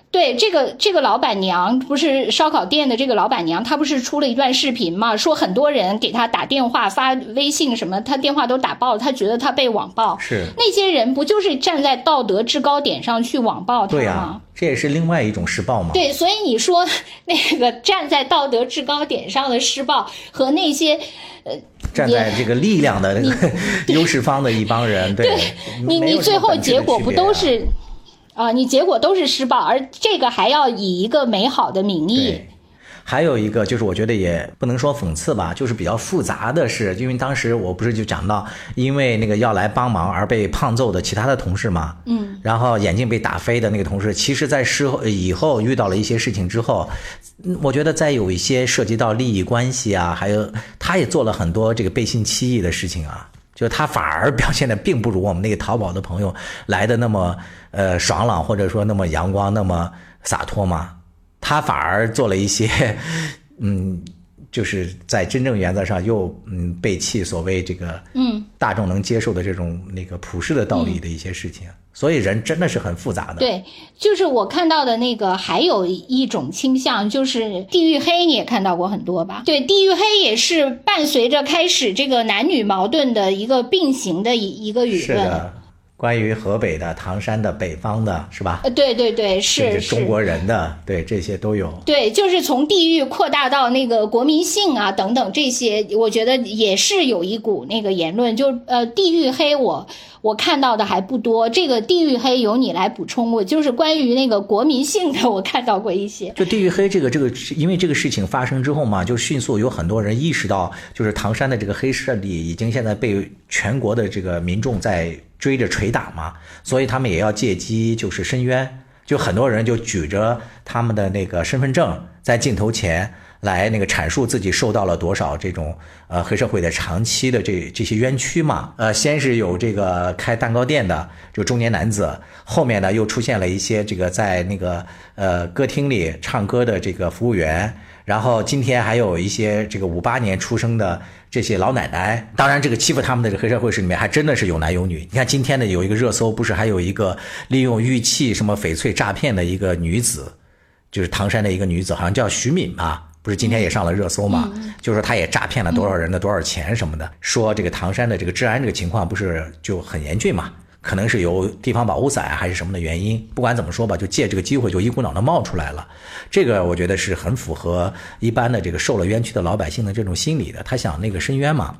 对这个这个老板娘不是烧烤店的这个老板娘，她不是出了一段视频嘛？说很多人给她打电话、发微信什么，她电话都打爆了，她觉得她被网暴。是那些人不就是站在道德制高点上去网暴她吗？这也是另外一种施暴嘛？对，所以你说 那个站在道德制高点上的施暴和那些呃站在这个力量的 优势方的一帮人，对你你最后结果不都是？啊，你结果都是施暴，而这个还要以一个美好的名义。还有一个就是我觉得也不能说讽刺吧，就是比较复杂的是，因为当时我不是就讲到，因为那个要来帮忙而被胖揍的其他的同事嘛，嗯，然后眼镜被打飞的那个同事，其实在事后以后遇到了一些事情之后，我觉得在有一些涉及到利益关系啊，还有他也做了很多这个背信弃义的事情啊。就他反而表现的并不如我们那个淘宝的朋友来的那么呃爽朗，或者说那么阳光，那么洒脱嘛。他反而做了一些，嗯，就是在真正原则上又嗯背弃所谓这个嗯大众能接受的这种那个普世的道理的一些事情。所以人真的是很复杂的。对，就是我看到的那个，还有一种倾向，就是地域黑，你也看到过很多吧？对，地域黑也是伴随着开始这个男女矛盾的一个并行的一一个舆论。关于河北的、唐山的、北方的，是吧？呃，对对对，是中国人的，对这些都有。对，就是从地域扩大到那个国民性啊等等这些，我觉得也是有一股那个言论，就呃地域黑，我我看到的还不多。这个地域黑由你来补充，我就是关于那个国民性的，我看到过一些。就地域黑这个这个，因为这个事情发生之后嘛，就迅速有很多人意识到，就是唐山的这个黑势力已经现在被全国的这个民众在。追着捶打嘛，所以他们也要借机就是申冤，就很多人就举着他们的那个身份证在镜头前来那个阐述自己受到了多少这种呃黑社会的长期的这这些冤屈嘛。呃，先是有这个开蛋糕店的就中年男子，后面呢又出现了一些这个在那个呃歌厅里唱歌的这个服务员。然后今天还有一些这个五八年出生的这些老奶奶，当然这个欺负他们的这黑社会是里面还真的是有男有女。你看今天呢有一个热搜，不是还有一个利用玉器什么翡翠诈骗的一个女子，就是唐山的一个女子，好像叫徐敏吧，不是今天也上了热搜嘛？就是说她也诈骗了多少人的多少钱什么的，说这个唐山的这个治安这个情况不是就很严峻嘛？可能是由地方保护伞还是什么的原因，不管怎么说吧，就借这个机会就一股脑的冒出来了。这个我觉得是很符合一般的这个受了冤屈的老百姓的这种心理的，他想那个申冤嘛。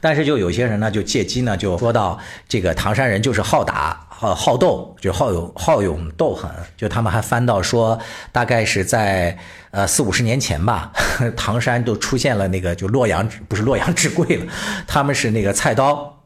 但是就有些人呢，就借机呢就说到这个唐山人就是好打、好好斗，就好勇好勇斗狠。就他们还翻到说，大概是在呃四五十年前吧，唐山都出现了那个就洛阳不是洛阳纸贵了，他们是那个菜刀。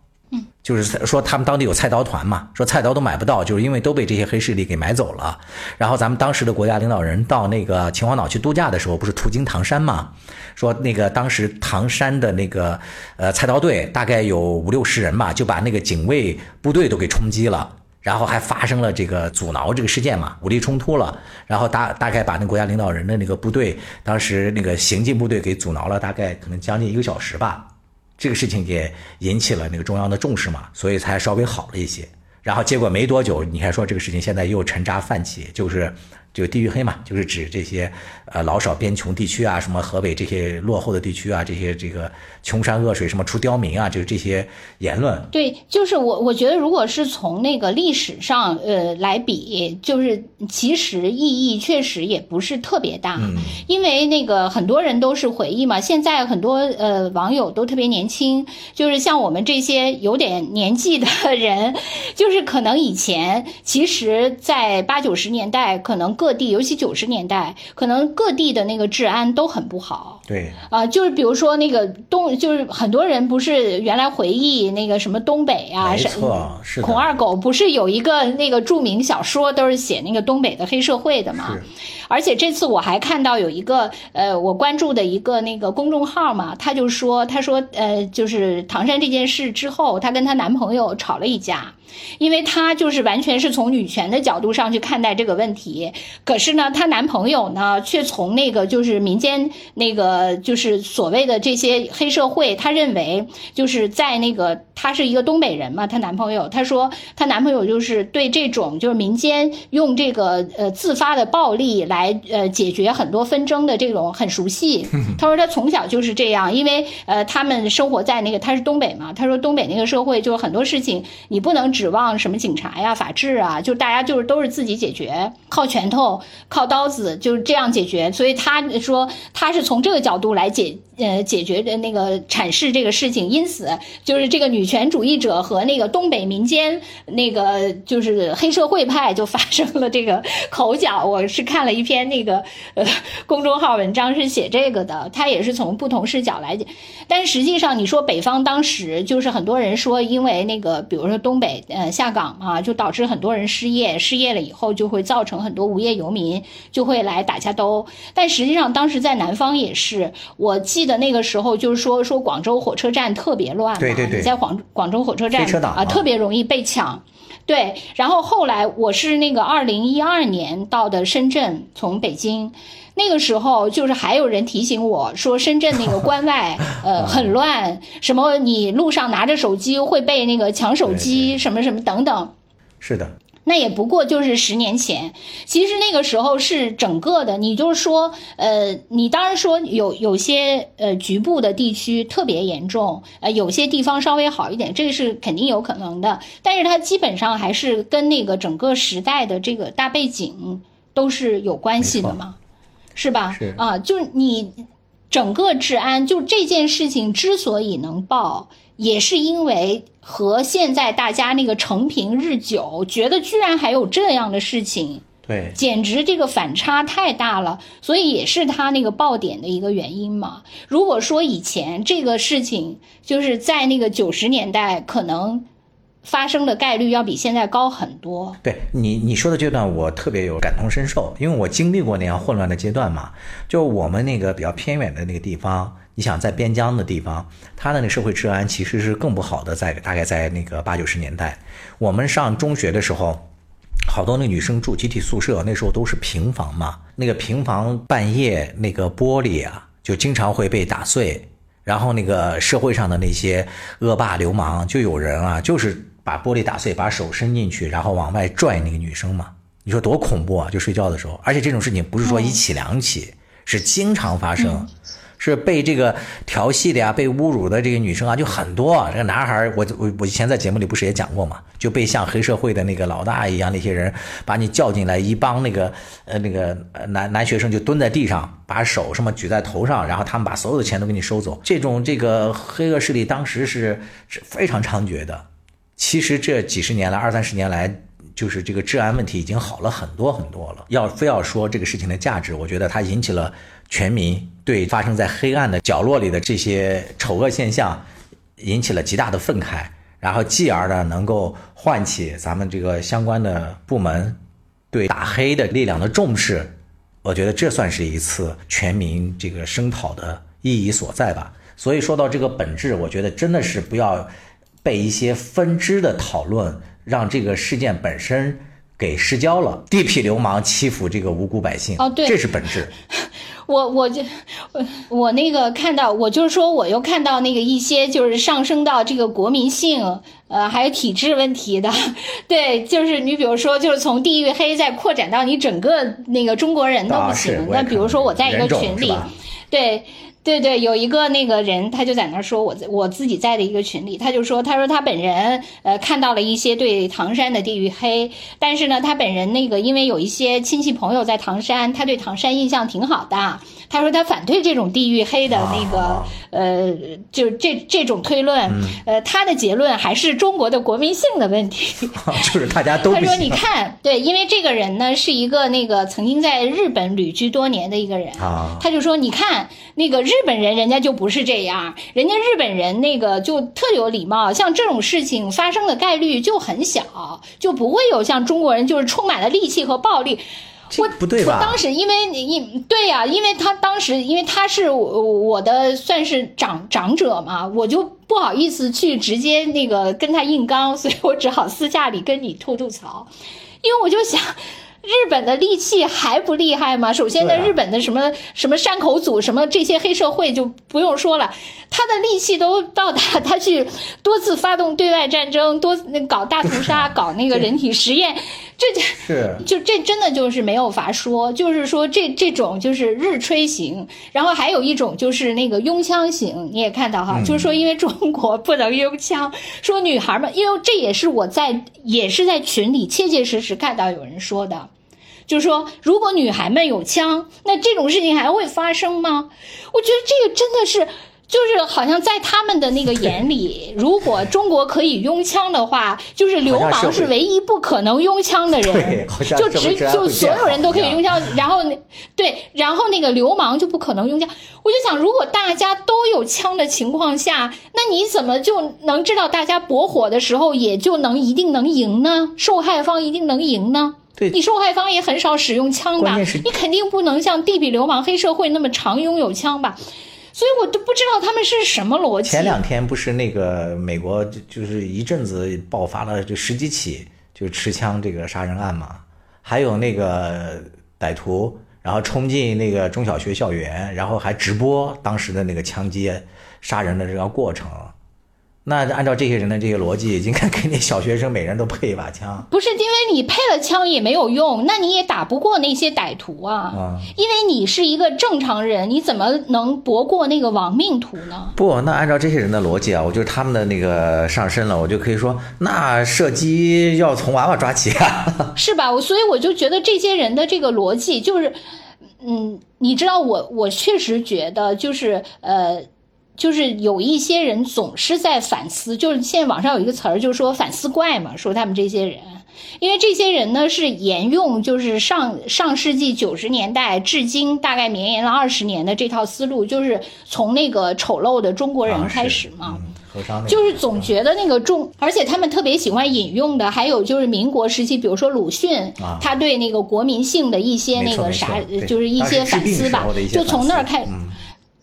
就是说他们当地有菜刀团嘛，说菜刀都买不到，就是因为都被这些黑势力给买走了。然后咱们当时的国家领导人到那个秦皇岛去度假的时候，不是途经唐山嘛？说那个当时唐山的那个呃菜刀队大概有五六十人吧，就把那个警卫部队都给冲击了，然后还发生了这个阻挠这个事件嘛，武力冲突了，然后大大概把那国家领导人的那个部队，当时那个行进部队给阻挠了，大概可能将近一个小时吧。这个事情也引起了那个中央的重视嘛，所以才稍微好了一些。然后结果没多久，你还说这个事情现在又沉渣泛起，就是。就地域黑嘛，就是指这些呃老少边穷地区啊，什么河北这些落后的地区啊，这些这个穷山恶水，什么出刁民啊，就是这些言论。对，就是我我觉得，如果是从那个历史上呃来比，就是其实意义确实也不是特别大，因为那个很多人都是回忆嘛。现在很多呃网友都特别年轻，就是像我们这些有点年纪的人，就是可能以前其实，在八九十年代可能。各地，尤其九十年代，可能各地的那个治安都很不好。对啊，就是比如说那个东，就是很多人不是原来回忆那个什么东北啊，没错，是孔二狗不是有一个那个著名小说，都是写那个东北的黑社会的嘛。而且这次我还看到有一个呃，我关注的一个那个公众号嘛，他就说，他说呃，就是唐山这件事之后，她跟她男朋友吵了一架。因为她就是完全是从女权的角度上去看待这个问题，可是呢，她男朋友呢却从那个就是民间那个就是所谓的这些黑社会，他认为就是在那个他是一个东北人嘛，她男朋友她说她男朋友就是对这种就是民间用这个呃自发的暴力来呃解决很多纷争的这种很熟悉。她说她从小就是这样，因为呃他们生活在那个她是东北嘛，她说东北那个社会就是很多事情你不能。指望什么警察呀、法治啊？就大家就是都是自己解决，靠拳头、靠刀子，就是这样解决。所以她说她是从这个角度来解呃解决的那个阐释这个事情。因此，就是这个女女权主义者和那个东北民间那个就是黑社会派就发生了这个口角。我是看了一篇那个 呃公众号文章，是写这个的，他也是从不同视角来讲。但实际上，你说北方当时就是很多人说，因为那个比如说东北呃下岗嘛，就导致很多人失业，失业了以后就会造成很多无业游民就会来打架斗殴。但实际上当时在南方也是，我记得那个时候就是说说广州火车站特别乱嘛，对对对，你在广广州火车站啊特别容易被抢。对，然后后来我是那个二零一二年到的深圳，从北京，那个时候就是还有人提醒我说深圳那个 关外呃很乱，什么你路上拿着手机会被那个抢手机，什么什么等等。是的。那也不过就是十年前，其实那个时候是整个的，你就是说，呃，你当然说有有些呃局部的地区特别严重，呃，有些地方稍微好一点，这个是肯定有可能的。但是它基本上还是跟那个整个时代的这个大背景都是有关系的嘛，是吧？是啊，就是你整个治安，就这件事情之所以能爆。也是因为和现在大家那个成平日久，觉得居然还有这样的事情，对，简直这个反差太大了，所以也是他那个爆点的一个原因嘛。如果说以前这个事情就是在那个九十年代，可能发生的概率要比现在高很多。对你你说的这段，我特别有感同身受，因为我经历过那样混乱的阶段嘛。就我们那个比较偏远的那个地方。你想在边疆的地方，它的那社会治安其实是更不好的，在大概在那个八九十年代，我们上中学的时候，好多那女生住集体宿舍，那时候都是平房嘛，那个平房半夜那个玻璃啊，就经常会被打碎，然后那个社会上的那些恶霸流氓，就有人啊，就是把玻璃打碎，把手伸进去，然后往外拽那个女生嘛，你说多恐怖啊！就睡觉的时候，而且这种事情不是说一起两起，是经常发生。是被这个调戏的呀，被侮辱的这个女生啊，就很多。这个男孩，我我我以前在节目里不是也讲过嘛，就被像黑社会的那个老大一样，那些人把你叫进来，一帮那个呃那个男男学生就蹲在地上，把手什么举在头上，然后他们把所有的钱都给你收走。这种这个黑恶势力当时是是非常猖獗的。其实这几十年来，二三十年来，就是这个治安问题已经好了很多很多了。要非要说这个事情的价值，我觉得它引起了。全民对发生在黑暗的角落里的这些丑恶现象引起了极大的愤慨，然后继而呢，能够唤起咱们这个相关的部门对打黑的力量的重视。我觉得这算是一次全民这个声讨的意义所在吧。所以说到这个本质，我觉得真的是不要被一些分支的讨论让这个事件本身给失焦了。地痞流氓欺负这个无辜百姓，哦，对，这是本质。我我就我我那个看到，我就是说，我又看到那个一些就是上升到这个国民性，呃，还有体制问题的，对，就是你比如说，就是从地域黑再扩展到你整个那个中国人都不行。那比如说我在一个群里，对。对对，有一个那个人，他就在那儿说，我我自己在的一个群里，他就说，他说他本人呃看到了一些对唐山的地域黑，但是呢，他本人那个因为有一些亲戚朋友在唐山，他对唐山印象挺好的。他说他反对这种地域黑的那个呃，就这这种推论，呃，他的结论还是中国的国民性的问题，就是大家都他说你看，对，因为这个人呢是一个那个曾经在日本旅居多年的一个人啊，他就说你看那个日本人，人家就不是这样，人家日本人那个就特有礼貌，像这种事情发生的概率就很小，就不会有像中国人就是充满了戾气和暴力。我不对吧？当时因为你对呀，因为他当时因为他是我我的算是长长者嘛，我就不好意思去直接那个跟他硬刚，所以我只好私下里跟你吐吐槽，因为我就想。日本的利器还不厉害吗？首先，呢，日本的什么什么山口组，什么这些黑社会就不用说了，他的利器都到达他去多次发动对外战争，多搞大屠杀，搞那个人体实验，这是 就这真的就是没有法说。就是说这这种就是日吹型，然后还有一种就是那个拥枪型，你也看到哈，就是说因为中国不能拥枪，说女孩们，因为这也是我在也是在群里切切实实看到有人说的。就是说，如果女孩们有枪，那这种事情还会发生吗？我觉得这个真的是，就是好像在他们的那个眼里，如果中国可以拥枪的话，就是流氓是唯一不可能拥枪的人，就只就所有人都可以拥枪，然后那对，然后那个流氓就不可能拥枪。我就想，如果大家都有枪的情况下，那你怎么就能知道大家搏火的时候也就能一定能赢呢？受害方一定能赢呢？对，你受害方也很少使用枪吧？你肯定不能像地痞流氓、黑社会那么常拥有枪吧？所以我都不知道他们是什么逻辑。前两天不是那个美国就是一阵子爆发了就十几起就持枪这个杀人案嘛，还有那个歹徒然后冲进那个中小学校园，然后还直播当时的那个枪击杀人的这个过程。那按照这些人的这些逻辑，应该给那小学生每人都配一把枪。不是因为你配了枪也没有用，那你也打不过那些歹徒啊。啊，因为你是一个正常人，你怎么能搏过那个亡命徒呢？不，那按照这些人的逻辑啊，我就他们的那个上身了，我就可以说，那射击要从娃娃抓起啊，是吧？我所以我就觉得这些人的这个逻辑就是，嗯，你知道我我确实觉得就是呃。就是有一些人总是在反思，就是现在网上有一个词儿，就是说反思怪嘛，说他们这些人，因为这些人呢是沿用就是上上世纪九十年代至今大概绵延了二十年的这套思路，就是从那个丑陋的中国人开始嘛，就是总觉得那个中，而且他们特别喜欢引用的，还有就是民国时期，比如说鲁迅，他对那个国民性的一些那个啥，就是一些反思吧，就从那儿开。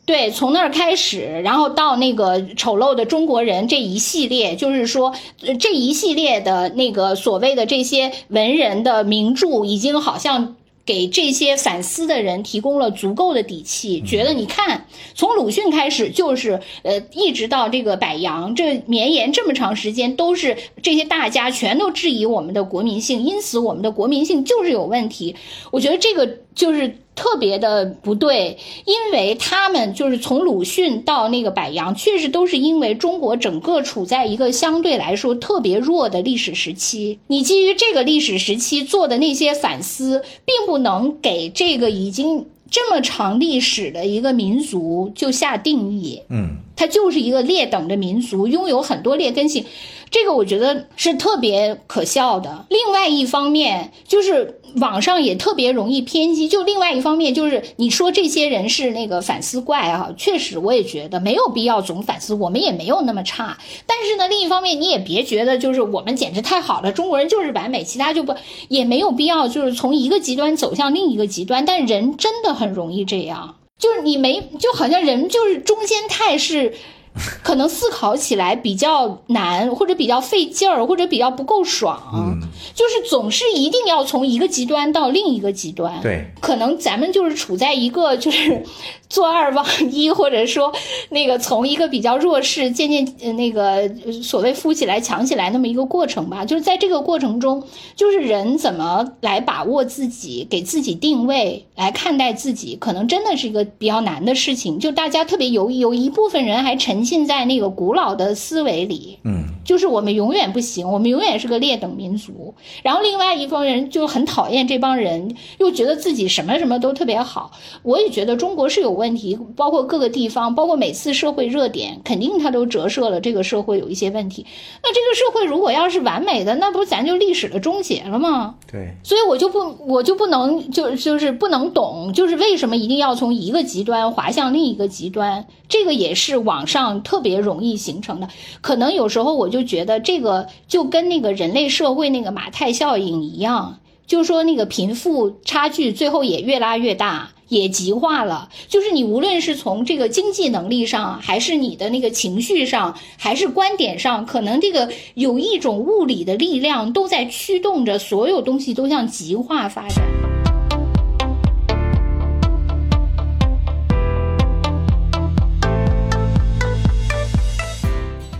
对，从那儿开始，然后到那个丑陋的中国人这一系列，就是说这一系列的那个所谓的这些文人的名著，已经好像给这些反思的人提供了足够的底气，觉得你看，从鲁迅开始就是呃，一直到这个柏杨，这绵延这么长时间，都是这些大家全都质疑我们的国民性，因此我们的国民性就是有问题。我觉得这个就是。特别的不对，因为他们就是从鲁迅到那个柏杨，确实都是因为中国整个处在一个相对来说特别弱的历史时期。你基于这个历史时期做的那些反思，并不能给这个已经这么长历史的一个民族就下定义。嗯，它就是一个劣等的民族，拥有很多劣根性。这个我觉得是特别可笑的。另外一方面，就是网上也特别容易偏激。就另外一方面，就是你说这些人是那个反思怪啊，确实我也觉得没有必要总反思，我们也没有那么差。但是呢，另一方面你也别觉得就是我们简直太好了，中国人就是完美，其他就不也没有必要就是从一个极端走向另一个极端。但人真的很容易这样，就是你没就好像人就是中间态是。可能思考起来比较难，或者比较费劲儿，或者比较不够爽，就是总是一定要从一个极端到另一个极端。对，可能咱们就是处在一个就是。做二忘一，或者说那个从一个比较弱势渐渐那个所谓富起来强起来那么一个过程吧，就是在这个过程中，就是人怎么来把握自己，给自己定位，来看待自己，可能真的是一个比较难的事情。就大家特别有有一部分人还沉浸在那个古老的思维里，嗯，就是我们永远不行，我们永远是个劣等民族。然后另外一方人就很讨厌这帮人，又觉得自己什么什么都特别好。我也觉得中国是有。问题包括各个地方，包括每次社会热点，肯定它都折射了这个社会有一些问题。那这个社会如果要是完美的，那不咱就历史的终结了吗？对，所以我就不，我就不能，就就是不能懂，就是为什么一定要从一个极端滑向另一个极端？这个也是网上特别容易形成的。可能有时候我就觉得，这个就跟那个人类社会那个马太效应一样，就说那个贫富差距最后也越拉越大。也极化了，就是你无论是从这个经济能力上，还是你的那个情绪上，还是观点上，可能这个有一种物理的力量都在驱动着所有东西都向极化发展。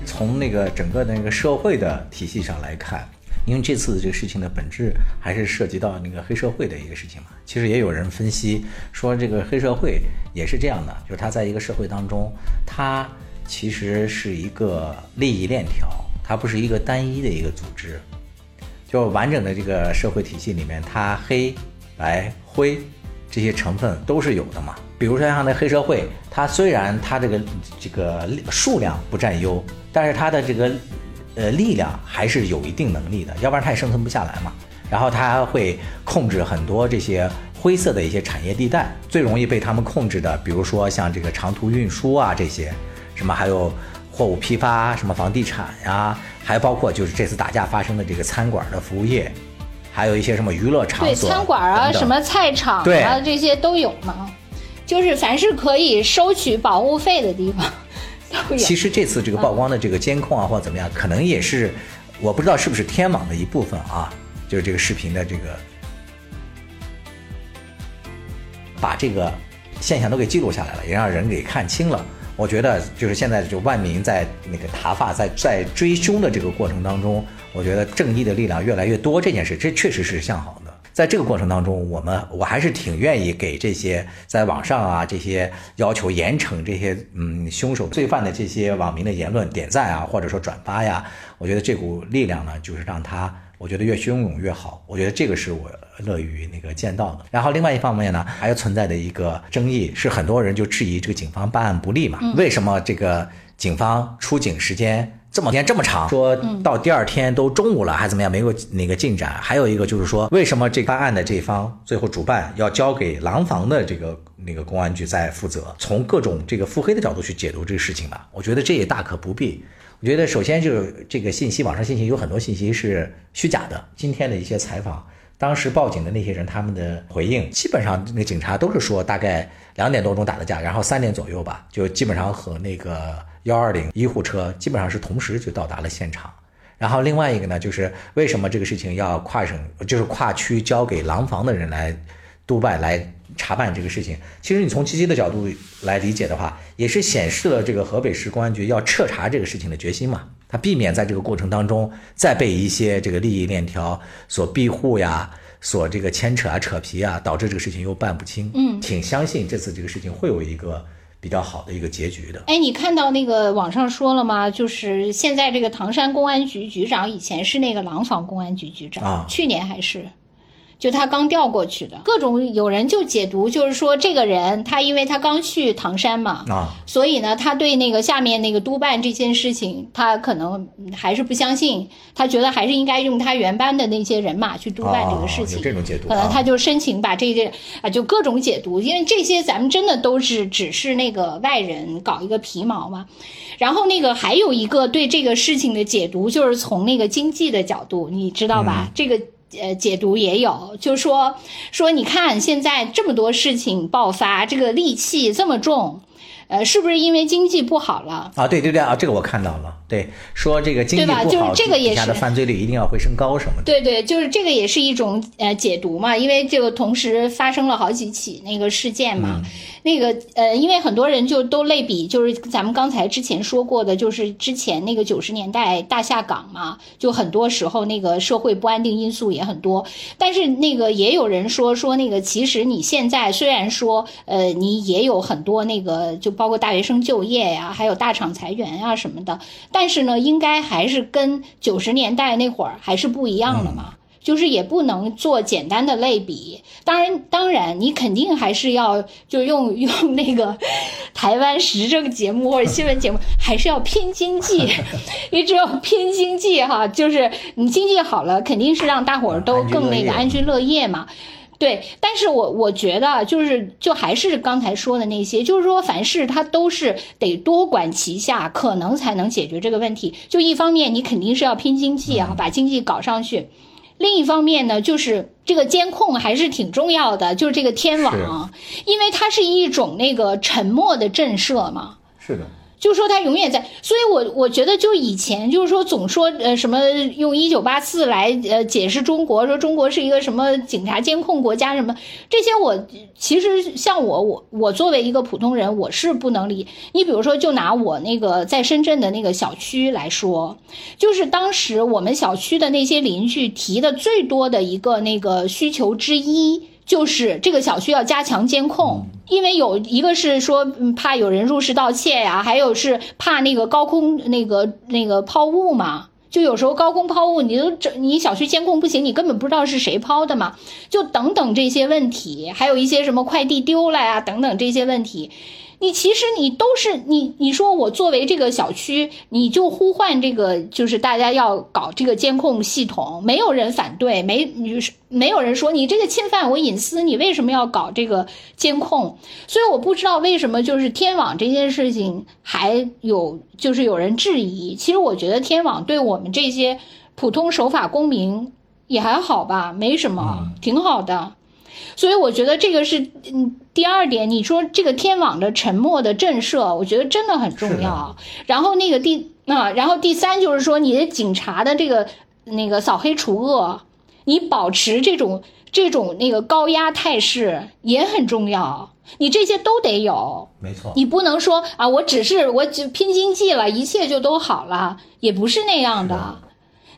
从那个整个的那个社会的体系上来看。因为这次这个事情的本质还是涉及到那个黑社会的一个事情嘛。其实也有人分析说，这个黑社会也是这样的，就是他在一个社会当中，它其实是一个利益链条，它不是一个单一的一个组织。就完整的这个社会体系里面，它黑、白、灰这些成分都是有的嘛。比如说像那黑社会，它虽然它这个这个数量不占优，但是它的这个呃力量还是有一定能力的，要不然它也生存不下来嘛。然后它会控制很多这些灰色的一些产业地带，最容易被他们控制的，比如说像这个长途运输啊这些，什么还有货物批发，什么房地产呀，还包括就是这次打架发生的这个餐馆的服务业。还有一些什么娱乐场所，对餐馆啊，什么菜场啊，这些都有嘛。就是凡是可以收取保护费的地方。其实这次这个曝光的这个监控啊，或者怎么样，可能也是我不知道是不是天网的一部分啊。就是这个视频的这个，把这个现象都给记录下来了，也让人给看清了。我觉得就是现在就万民在那个塔法在在追凶的这个过程当中，我觉得正义的力量越来越多，这件事这确实是向好。在这个过程当中，我们我还是挺愿意给这些在网上啊这些要求严惩这些嗯凶手罪犯的这些网民的言论点赞啊，或者说转发呀。我觉得这股力量呢，就是让他。我觉得越汹涌越好，我觉得这个是我乐于那个见到的。然后另外一方面呢，还有存在的一个争议是，很多人就质疑这个警方办案不力嘛？为什么这个警方出警时间这么天这么长？说到第二天都中午了还怎么样？没有那个进展。还有一个就是说，为什么这办案的这方最后主办要交给廊坊的这个那个公安局在负责？从各种这个腹黑的角度去解读这个事情吧，我觉得这也大可不必。我觉得首先就是这个信息，网上信息有很多信息是虚假的。今天的一些采访，当时报警的那些人他们的回应，基本上那警察都是说大概两点多钟打的架，然后三点左右吧，就基本上和那个幺二零医护车基本上是同时就到达了现场。然后另外一个呢，就是为什么这个事情要跨省，就是跨区交给廊坊的人来督办来。查办这个事情，其实你从积极的角度来理解的话，也是显示了这个河北市公安局要彻查这个事情的决心嘛。他避免在这个过程当中再被一些这个利益链条所庇护呀，所这个牵扯啊、扯皮啊，导致这个事情又办不清。嗯，挺相信这次这个事情会有一个比较好的一个结局的。哎，你看到那个网上说了吗？就是现在这个唐山公安局局长以前是那个廊坊公安局局长啊，去年还是。就他刚调过去的，各种有人就解读，就是说这个人他因为他刚去唐山嘛，啊，所以呢，他对那个下面那个督办这件事情，他可能还是不相信，他觉得还是应该用他原班的那些人马去督办这个事情。这种解读，可能他就申请把这些啊，就各种解读，因为这些咱们真的都是只是那个外人搞一个皮毛嘛。然后那个还有一个对这个事情的解读，就是从那个经济的角度，你知道吧？这个。呃，解读也有，就说说你看现在这么多事情爆发，这个戾气这么重，呃，是不是因为经济不好了啊？对对对啊，这个我看到了。对，说这个经济不好，底下的犯罪率一定要会升高什么的。对对，就是这个也是一种呃解读嘛，因为这个同时发生了好几起那个事件嘛。那个呃，因为很多人就都类比，就是咱们刚才之前说过的，就是之前那个九十年代大下岗嘛，就很多时候那个社会不安定因素也很多。但是那个也有人说说那个，其实你现在虽然说呃你也有很多那个，就包括大学生就业呀，还有大厂裁员啊什么的，但是呢，应该还是跟九十年代那会儿还是不一样的嘛。就是也不能做简单的类比，当然，当然，你肯定还是要就用 用那个台湾时政节目或者新闻节目，还是要拼经济，因为只有拼经济哈，就是你经济好了，肯定是让大伙儿都更那个安居乐业嘛。对，但是我我觉得就是就还是刚才说的那些，就是说凡事它都是得多管齐下，可能才能解决这个问题。就一方面，你肯定是要拼经济啊，把经济搞上去。另一方面呢，就是这个监控还是挺重要的，就是这个天网，因为它是一种那个沉默的震慑嘛。是的。就说他永远在，所以我我觉得就以前就是说总说呃什么用一九八四来呃解释中国，说中国是一个什么警察监控国家什么这些，我其实像我我我作为一个普通人，我是不能理。你比如说，就拿我那个在深圳的那个小区来说，就是当时我们小区的那些邻居提的最多的一个那个需求之一。就是这个小区要加强监控，因为有一个是说怕有人入室盗窃呀，还有是怕那个高空那个那个抛物嘛，就有时候高空抛物，你都这你小区监控不行，你根本不知道是谁抛的嘛。就等等这些问题，还有一些什么快递丢了呀，等等这些问题。你其实你都是你你说我作为这个小区，你就呼唤这个就是大家要搞这个监控系统，没有人反对，没你没有人说你这个侵犯我隐私，你为什么要搞这个监控？所以我不知道为什么就是天网这件事情还有就是有人质疑。其实我觉得天网对我们这些普通守法公民也还好吧，没什么，挺好的。所以我觉得这个是嗯第二点，你说这个天网的沉默的震慑，我觉得真的很重要。然后那个第那然后第三就是说你的警察的这个那个扫黑除恶，你保持这种这种那个高压态势也很重要。你这些都得有，没错。你不能说啊，我只是我只拼经济了，一切就都好了，也不是那样的。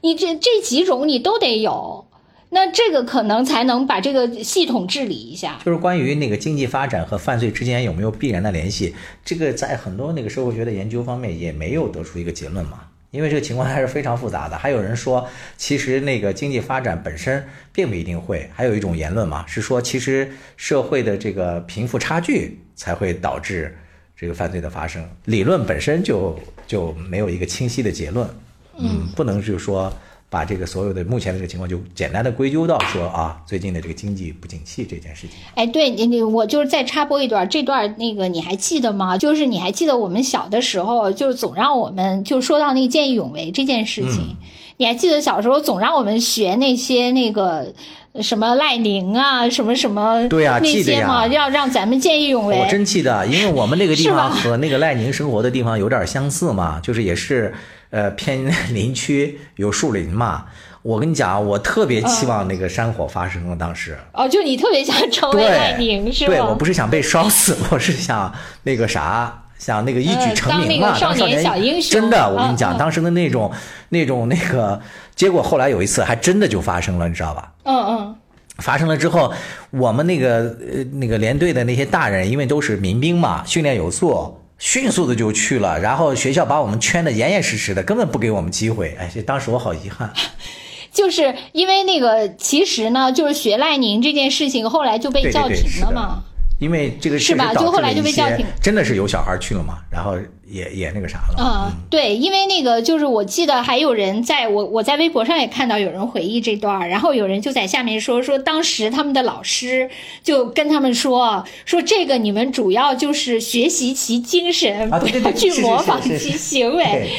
你这这几种你都得有。那这个可能才能把这个系统治理一下。就是关于那个经济发展和犯罪之间有没有必然的联系，这个在很多那个社会学的研究方面也没有得出一个结论嘛。因为这个情况还是非常复杂的。还有人说，其实那个经济发展本身并不一定会。还有一种言论嘛，是说其实社会的这个贫富差距才会导致这个犯罪的发生。理论本身就就没有一个清晰的结论。嗯，不能就是说。把这个所有的目前的这个情况就简单的归咎到说啊，最近的这个经济不景气这件事情。哎，对你你我就是再插播一段，这段那个你还记得吗？就是你还记得我们小的时候，就是总让我们就说到那个见义勇为这件事情，你还记得小时候总让我们学那些那个什么赖宁啊，什么什么对啊那些嘛，要让咱们见义勇为。我真记得，因为我们那个地方和那个赖宁生活的地方有点相似嘛，就是也是。呃，偏 林区有树林嘛？我跟你讲，我特别期望那个山火发生了。当时哦，就你特别想成 为赖宁是吧？对我不是想被烧死，我是想那个啥，想那个一举成名嘛，当少年小英雄。真的，我跟你讲，当时的那种那种那个结果，后来有一次还真的就发生了，你知道吧？嗯嗯。发生了之后，我们那个呃那个连队的那些大人，因为都是民兵嘛，训练有素。迅速的就去了，然后学校把我们圈的严严实实的，根本不给我们机会。哎，当时我好遗憾，就是因为那个，其实呢，就是学赖宁这件事情，后来就被叫停了嘛。因为这个是吧？就后来就被叫停，真的是有小孩去了嘛？然后也也那个啥了。嗯，对，因为那个就是我记得还有人在我我在微博上也看到有人回忆这段然后有人就在下面说说当时他们的老师就跟他们说说这个你们主要就是学习其精神，不要去模仿其行为。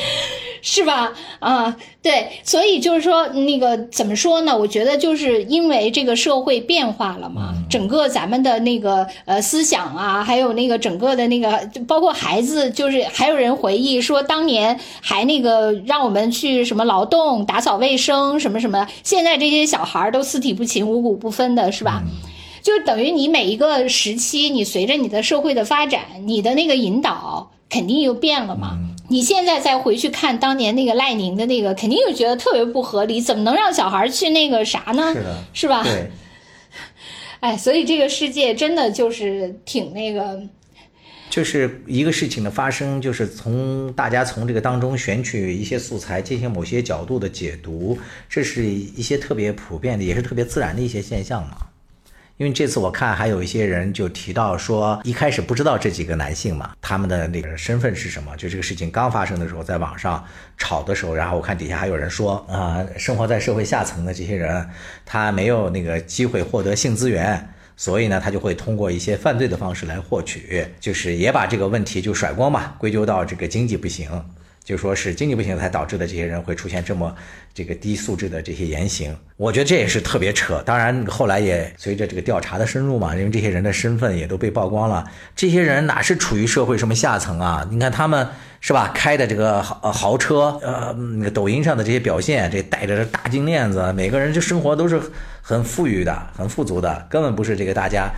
是吧？啊，对，所以就是说，那个怎么说呢？我觉得就是因为这个社会变化了嘛，整个咱们的那个呃思想啊，还有那个整个的那个，包括孩子，就是还有人回忆说，当年还那个让我们去什么劳动、打扫卫生什么什么，现在这些小孩都四体不勤、五谷不分的，是吧？就等于你每一个时期，你随着你的社会的发展，你的那个引导肯定又变了嘛。你现在再回去看当年那个赖宁的那个，肯定就觉得特别不合理，怎么能让小孩去那个啥呢？是的，是吧？对。哎，所以这个世界真的就是挺那个，就是一个事情的发生，就是从大家从这个当中选取一些素材，进行某些角度的解读，这是一些特别普遍的，也是特别自然的一些现象嘛。因为这次我看还有一些人就提到说，一开始不知道这几个男性嘛，他们的那个身份是什么？就这个事情刚发生的时候，在网上吵的时候，然后我看底下还有人说啊，生活在社会下层的这些人，他没有那个机会获得性资源，所以呢，他就会通过一些犯罪的方式来获取，就是也把这个问题就甩锅嘛，归咎到这个经济不行。就说是经济不行才导致的，这些人会出现这么这个低素质的这些言行，我觉得这也是特别扯。当然后来也随着这个调查的深入嘛，因为这些人的身份也都被曝光了。这些人哪是处于社会什么下层啊？你看他们是吧，开的这个豪豪车，呃，那个抖音上的这些表现，这戴着这大金链子，每个人就生活都是很富裕的、很富足的，根本不是这个大家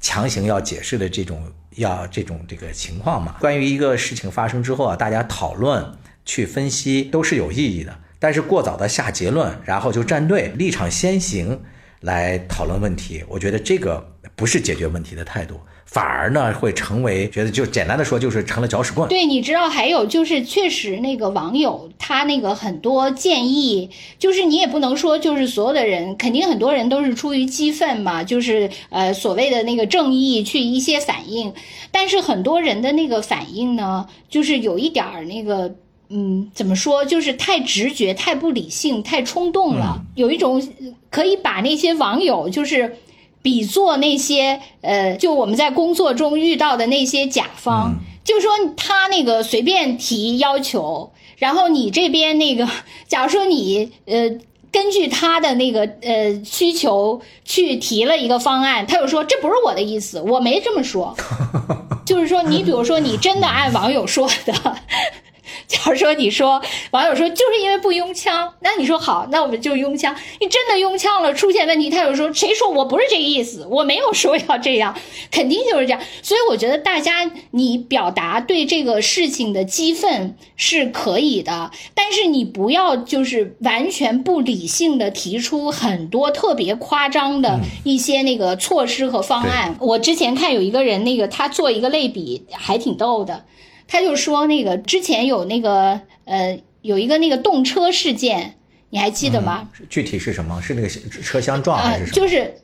强行要解释的这种。要这种这个情况嘛？关于一个事情发生之后啊，大家讨论去分析都是有意义的。但是过早的下结论，然后就站队立场先行来讨论问题，我觉得这个不是解决问题的态度，反而呢会成为觉得就简单的说就是成了搅屎棍。对，你知道还有就是确实那个网友他那个很多建议，就是你也不能说就是所有的人，肯定很多人都是出于激愤嘛，就是呃所谓的那个正义去一些反应，但是很多人的那个反应呢，就是有一点儿那个。嗯，怎么说？就是太直觉、太不理性、太冲动了。有一种可以把那些网友就是比作那些呃，就我们在工作中遇到的那些甲方，就说他那个随便提要求，然后你这边那个，假如说你呃根据他的那个呃需求去提了一个方案，他又说这不是我的意思，我没这么说。就是说，你比如说你真的按网友说的。假如说你说网友说就是因为不拥枪，那你说好，那我们就拥枪。你真的拥枪了，出现问题，他又说谁说我不是这个意思，我没有说要这样，肯定就是这样。所以我觉得大家你表达对这个事情的激愤是可以的，但是你不要就是完全不理性的提出很多特别夸张的一些那个措施和方案。我之前看有一个人那个他做一个类比还挺逗的。他就说那个之前有那个呃有一个那个动车事件，你还记得吗？具体是什么？是那个车厢撞还是什么？就是。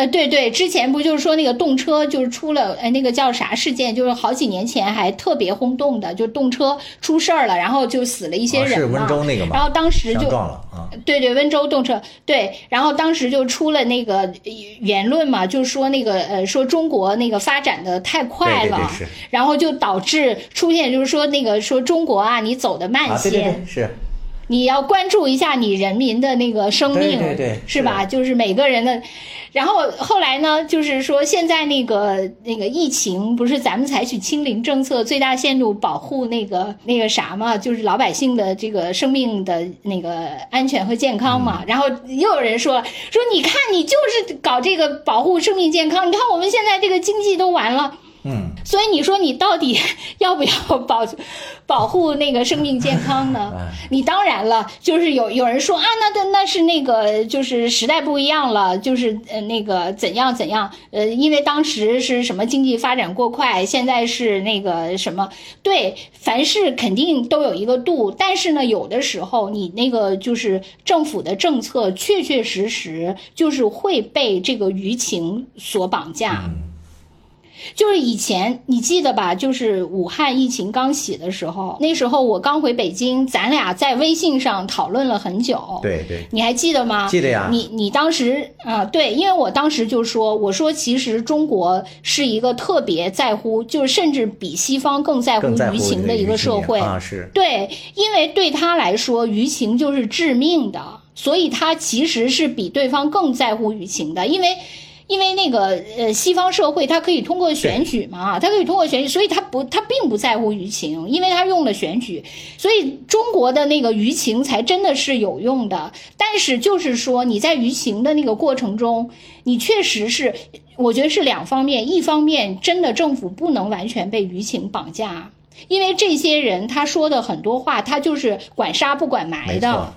呃，对对，之前不就是说那个动车就是出了，呃，那个叫啥事件？就是好几年前还特别轰动的，就动车出事儿了，然后就死了一些人是温州那个吗？然后当时就撞了啊。对对，温州动车对，然后当时就出了那个言论嘛，就说那个呃，说中国那个发展的太快了，然后就导致出现就是说那个说中国啊，你走的慢些，是，你要关注一下你人民的那个生命，对对，是吧？就是每个人的。然后后来呢，就是说现在那个那个疫情不是咱们采取清零政策，最大限度保护那个那个啥嘛，就是老百姓的这个生命的那个安全和健康嘛。然后又有人说说，你看你就是搞这个保护生命健康，你看我们现在这个经济都完了。嗯，所以你说你到底 要不要保保护那个生命健康呢？你当然了，就是有有人说啊，那那那是那个就是时代不一样了，就是呃那个怎样怎样呃，因为当时是什么经济发展过快，现在是那个什么对，凡事肯定都有一个度，但是呢，有的时候你那个就是政府的政策确确实实就是会被这个舆情所绑架。就是以前你记得吧？就是武汉疫情刚起的时候，那时候我刚回北京，咱俩在微信上讨论了很久。对对，你还记得吗？记得呀。你你当时啊，对，因为我当时就说，我说其实中国是一个特别在乎，就是甚至比西方更在乎舆情的一个社会啊。是。对，因为对他来说，舆情就是致命的，所以他其实是比对方更在乎舆情的，因为。因为那个呃，西方社会它可以通过选举嘛，它可以通过选举，所以它不，它并不在乎舆情，因为它用了选举，所以中国的那个舆情才真的是有用的。但是就是说你在舆情的那个过程中，你确实是，我觉得是两方面，一方面真的政府不能完全被舆情绑架，因为这些人他说的很多话，他就是管杀不管埋的。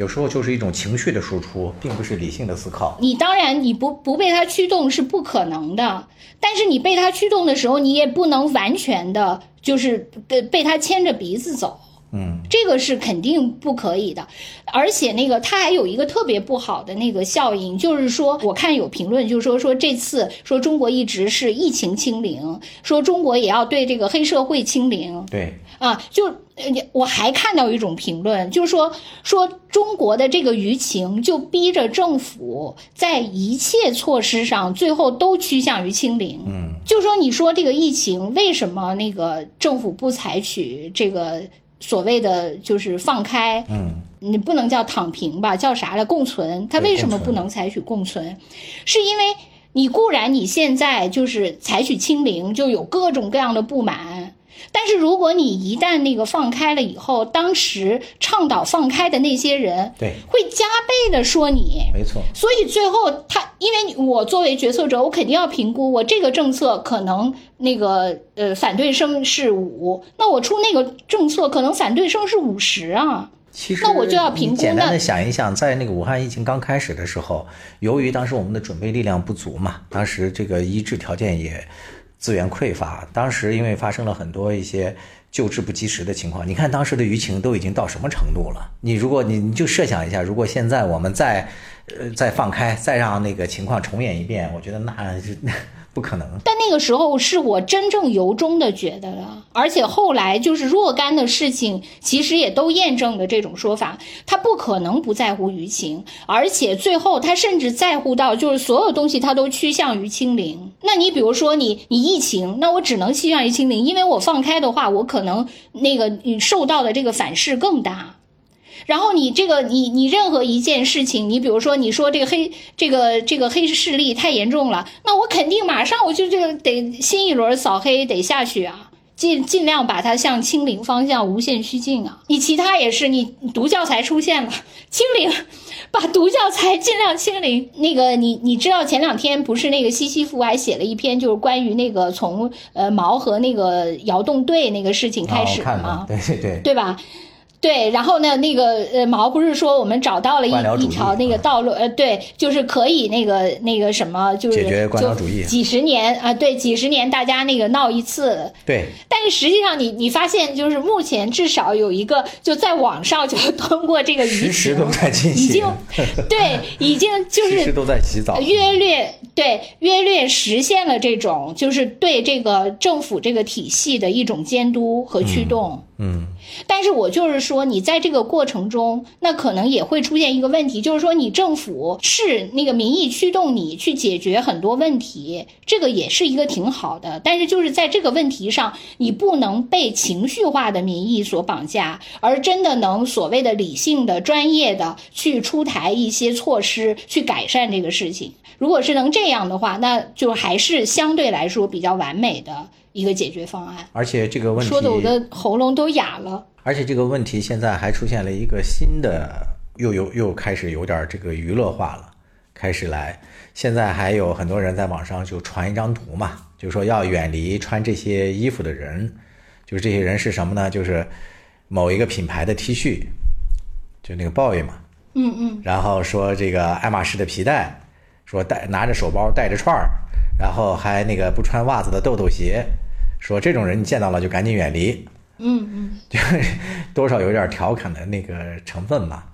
有时候就是一种情绪的输出，并不是理性的思考。你当然你不不被它驱动是不可能的，但是你被它驱动的时候，你也不能完全的，就是被被它牵着鼻子走。嗯，这个是肯定不可以的。而且那个它还有一个特别不好的那个效应，就是说，我看有评论就是说说这次说中国一直是疫情清零，说中国也要对这个黑社会清零。对。啊，就我还看到一种评论，就是说说中国的这个舆情就逼着政府在一切措施上最后都趋向于清零。嗯，就说你说这个疫情为什么那个政府不采取这个所谓的就是放开？嗯，你不能叫躺平吧，叫啥了？共存？他为什么不能采取共存？是因为你固然你现在就是采取清零，就有各种各样的不满。但是如果你一旦那个放开了以后，当时倡导放开的那些人，对，会加倍的说你，没错。所以最后他，因为我作为决策者，我肯定要评估，我这个政策可能那个呃反对声是五，那我出那个政策可能反对声是五十啊。其实那我就要评估。简单的想一想，在那个武汉疫情刚开始的时候，由于当时我们的准备力量不足嘛，当时这个医治条件也资源匮乏，当时因为发生了很多一些救治不及时的情况。你看当时的舆情都已经到什么程度了？你如果你你就设想一下，如果现在我们再呃再放开，再让那个情况重演一遍，我觉得那是。不可能，但那个时候是我真正由衷的觉得了，而且后来就是若干的事情，其实也都验证了这种说法。他不可能不在乎舆情，而且最后他甚至在乎到就是所有东西他都趋向于清零。那你比如说你你疫情，那我只能趋向于清零，因为我放开的话，我可能那个你受到的这个反噬更大。然后你这个你你任何一件事情，你比如说你说这个黑这个这个黑势力太严重了，那我肯定马上我就这个得新一轮扫黑得下去啊，尽尽量把它向清零方向无限趋近啊。你其他也是，你毒教材出现了，清零，把毒教材尽量清零。那个你你知道前两天不是那个西西弗还写了一篇，就是关于那个从呃毛和那个窑洞队那个事情开始吗？对对对，对吧？对，然后呢，那个呃，毛不是说我们找到了一一条那个道路，呃，对，就是可以那个那个什么，就是解决官僚主义，几十年啊，对，几十年大家那个闹一次，对。但是实际上，你你发现就是目前至少有一个就在网上就通过这个实时都在进行，已经 对，已经就是都在洗澡，约略对约略实现了这种就是对这个政府这个体系的一种监督和驱动。嗯，但是我就是说，你在这个过程中，那可能也会出现一个问题，就是说，你政府是那个民意驱动你去解决很多问题，这个也是一个挺好的。但是就是在这个问题上，你不能被情绪化的民意所绑架，而真的能所谓的理性的、专业的去出台一些措施去改善这个事情。如果是能这样的话，那就还是相对来说比较完美的。一个解决方案，而且这个问题说的我的喉咙都哑了。而且这个问题现在还出现了一个新的，又有又开始有点这个娱乐化了，开始来。现在还有很多人在网上就传一张图嘛，就说要远离穿这些衣服的人，就是这些人是什么呢？就是某一个品牌的 T 恤，就那个 boy 嘛，嗯嗯，然后说这个爱马仕的皮带，说带拿着手包带着串儿。然后还那个不穿袜子的豆豆鞋，说这种人你见到了就赶紧远离。嗯嗯，就多少有点调侃的那个成分吧。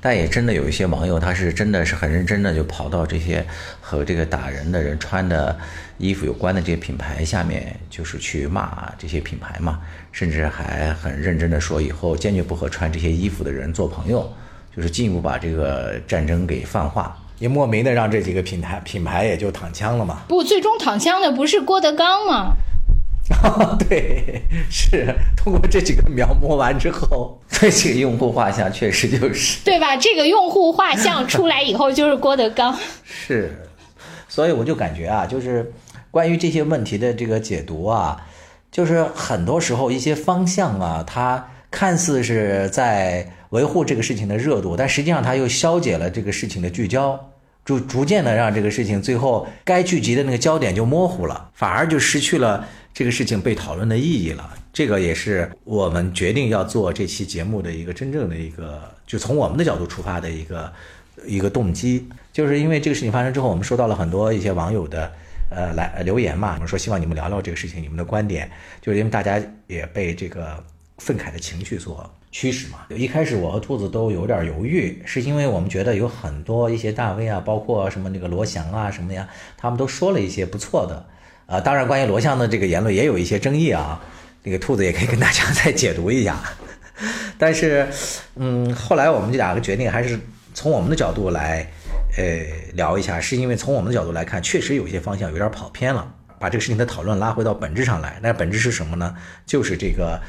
但也真的有一些网友，他是真的是很认真的，就跑到这些和这个打人的人穿的衣服有关的这些品牌下面，就是去骂这些品牌嘛，甚至还很认真的说以后坚决不和穿这些衣服的人做朋友，就是进一步把这个战争给泛化。也莫名的让这几个品牌品牌也就躺枪了嘛？不，最终躺枪的不是郭德纲吗？对，是通过这几个描摹完之后，这几个用户画像确实就是对吧？这个用户画像出来以后就是郭德纲。是，所以我就感觉啊，就是关于这些问题的这个解读啊，就是很多时候一些方向啊，它看似是在。维护这个事情的热度，但实际上它又消解了这个事情的聚焦，就逐渐的让这个事情最后该聚集的那个焦点就模糊了，反而就失去了这个事情被讨论的意义了。这个也是我们决定要做这期节目的一个真正的一个，就从我们的角度出发的一个一个动机，就是因为这个事情发生之后，我们收到了很多一些网友的呃来留言嘛，我们说希望你们聊聊这个事情，你们的观点，就是因为大家也被这个愤慨的情绪所。驱使嘛，一开始我和兔子都有点犹豫，是因为我们觉得有很多一些大 V 啊，包括什么那个罗翔啊什么呀，他们都说了一些不错的，啊，当然关于罗翔的这个言论也有一些争议啊，那个兔子也可以跟大家 再解读一下。但是，嗯，后来我们这两个决定还是从我们的角度来，呃，聊一下，是因为从我们的角度来看，确实有一些方向有点跑偏了，把这个事情的讨论拉回到本质上来。那本质是什么呢？就是这个。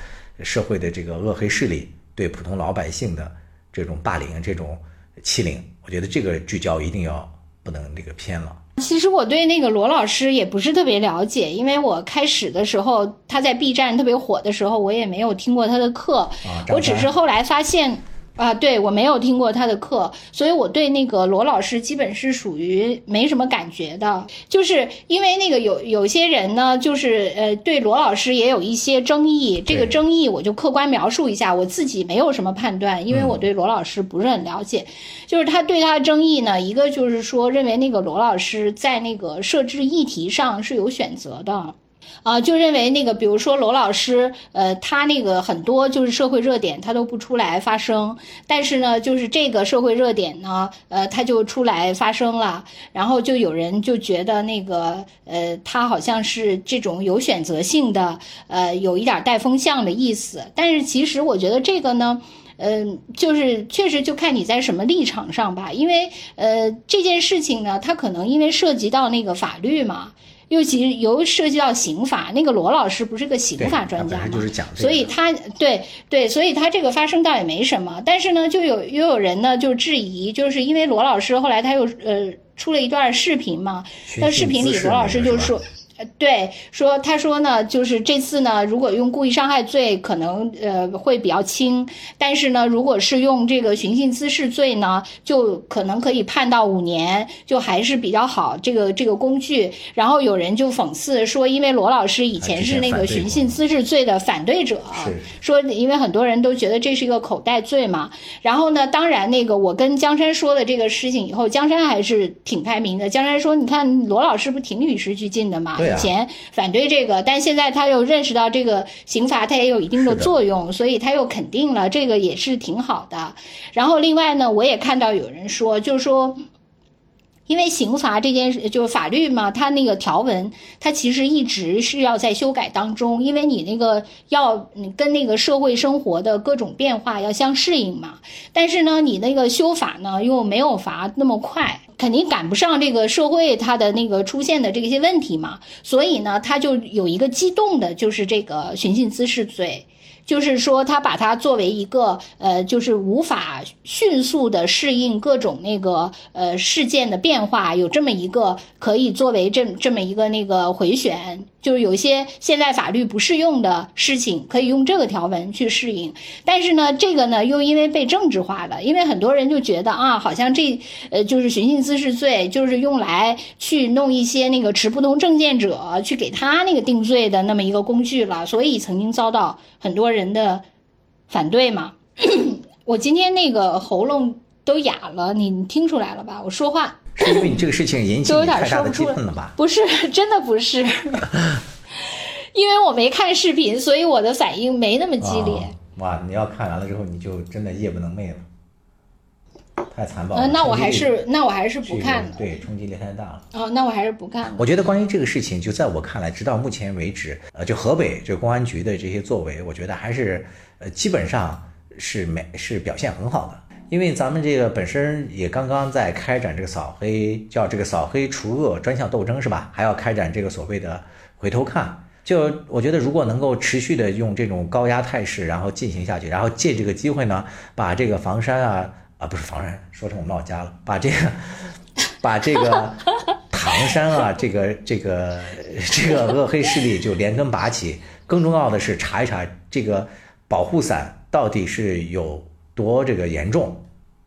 社会的这个恶黑势力对普通老百姓的这种霸凌、这种欺凌，我觉得这个聚焦一定要不能那个偏了。其实我对那个罗老师也不是特别了解，因为我开始的时候他在 B 站特别火的时候，我也没有听过他的课。我只是后来发现，啊，对我没有听过他的课，所以我对那个罗老师基本是属于没什么感觉的。就是因为那个有有些人呢，就是呃对罗老师也有一些争议，这个争议我就客观描述一下，我自己没有什么判断，因为我对罗老师不是很了解。就是他对他的争议呢，一个就是说认为那个罗老师在那个设置议题上是有选择的。啊，就认为那个，比如说罗老师，呃，他那个很多就是社会热点，他都不出来发声，但是呢，就是这个社会热点呢，呃，他就出来发声了，然后就有人就觉得那个，呃，他好像是这种有选择性的，呃，有一点带风向的意思，但是其实我觉得这个呢，嗯，就是确实就看你在什么立场上吧，因为呃，这件事情呢，它可能因为涉及到那个法律嘛。尤其由涉及到刑法，那个罗老师不是个刑法专家吗？所以他对对，所以他这个发生倒也没什么。但是呢，就有又有人呢就质疑，就是因为罗老师后来他又呃出了一段视频嘛，那视频里罗老师就说。对，说他说呢，就是这次呢，如果用故意伤害罪，可能呃会比较轻，但是呢，如果是用这个寻衅滋事罪呢，就可能可以判到五年，就还是比较好。这个这个工具，然后有人就讽刺说，因为罗老师以前是那个寻衅滋事罪的反对者，说因为很多人都觉得这是一个口袋罪嘛。然后呢，当然那个我跟江山说了这个事情以后，江山还是挺开明的。江山说，你看罗老师不挺与时俱进的嘛？以前反对这个，但现在他又认识到这个刑罚它也有一定的作用，所以他又肯定了这个也是挺好的。然后另外呢，我也看到有人说，就是说。因为刑罚这件事，就是法律嘛，它那个条文，它其实一直是要在修改当中，因为你那个要跟那个社会生活的各种变化要相适应嘛。但是呢，你那个修法呢又没有法那么快，肯定赶不上这个社会它的那个出现的这些问题嘛。所以呢，它就有一个激动的，就是这个寻衅滋事罪。就是说，他把它作为一个呃，就是无法迅速的适应各种那个呃事件的变化，有这么一个可以作为这这么一个那个回旋。就是有一些现在法律不适用的事情，可以用这个条文去适应。但是呢，这个呢又因为被政治化了，因为很多人就觉得啊，好像这呃就是寻衅滋事罪，就是用来去弄一些那个持不同政见者去给他那个定罪的那么一个工具了，所以曾经遭到很多人的反对嘛。我今天那个喉咙都哑了，你听出来了吧？我说话。是因为你这个事情引起你太大的激愤了吧？不是，真的不是，因为我没看视频，所以我的反应没那么激烈。哇，你要看完了之后，你就真的夜不能寐了，太残暴了。那我还是那我还是不看了。对，冲击力太大了。哦，那我还是不看了。我觉得关于这个事情，就在我看来，直到目前为止，呃，就河北这公安局的这些作为，我觉得还是呃，基本上是没是表现很好的。因为咱们这个本身也刚刚在开展这个扫黑，叫这个扫黑除恶专项斗争是吧？还要开展这个所谓的回头看。就我觉得，如果能够持续的用这种高压态势，然后进行下去，然后借这个机会呢，把这个房山啊啊不是房山，说成我们老家了，把这个把这个 唐山啊这个这个这个恶黑势力就连根拔起。更重要的是查一查这个保护伞到底是有。多这个严重，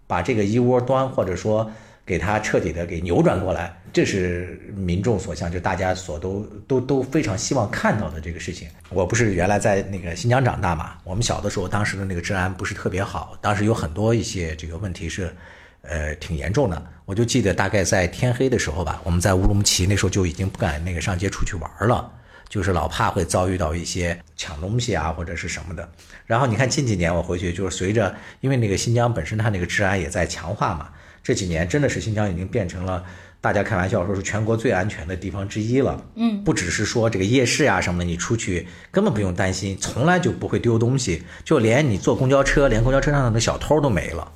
把这个一窝端或者说给他彻底的给扭转过来，这是民众所向，就大家所都都都非常希望看到的这个事情。我不是原来在那个新疆长大嘛，我们小的时候当时的那个治安不是特别好，当时有很多一些这个问题是，呃，挺严重的。我就记得大概在天黑的时候吧，我们在乌鲁木齐那时候就已经不敢那个上街出去玩了。就是老怕会遭遇到一些抢东西啊，或者是什么的。然后你看近几年我回去，就是随着因为那个新疆本身它那个治安也在强化嘛，这几年真的是新疆已经变成了大家开玩笑说是全国最安全的地方之一了。嗯，不只是说这个夜市啊什么的，你出去根本不用担心，从来就不会丢东西，就连你坐公交车，连公交车上的小偷都没了。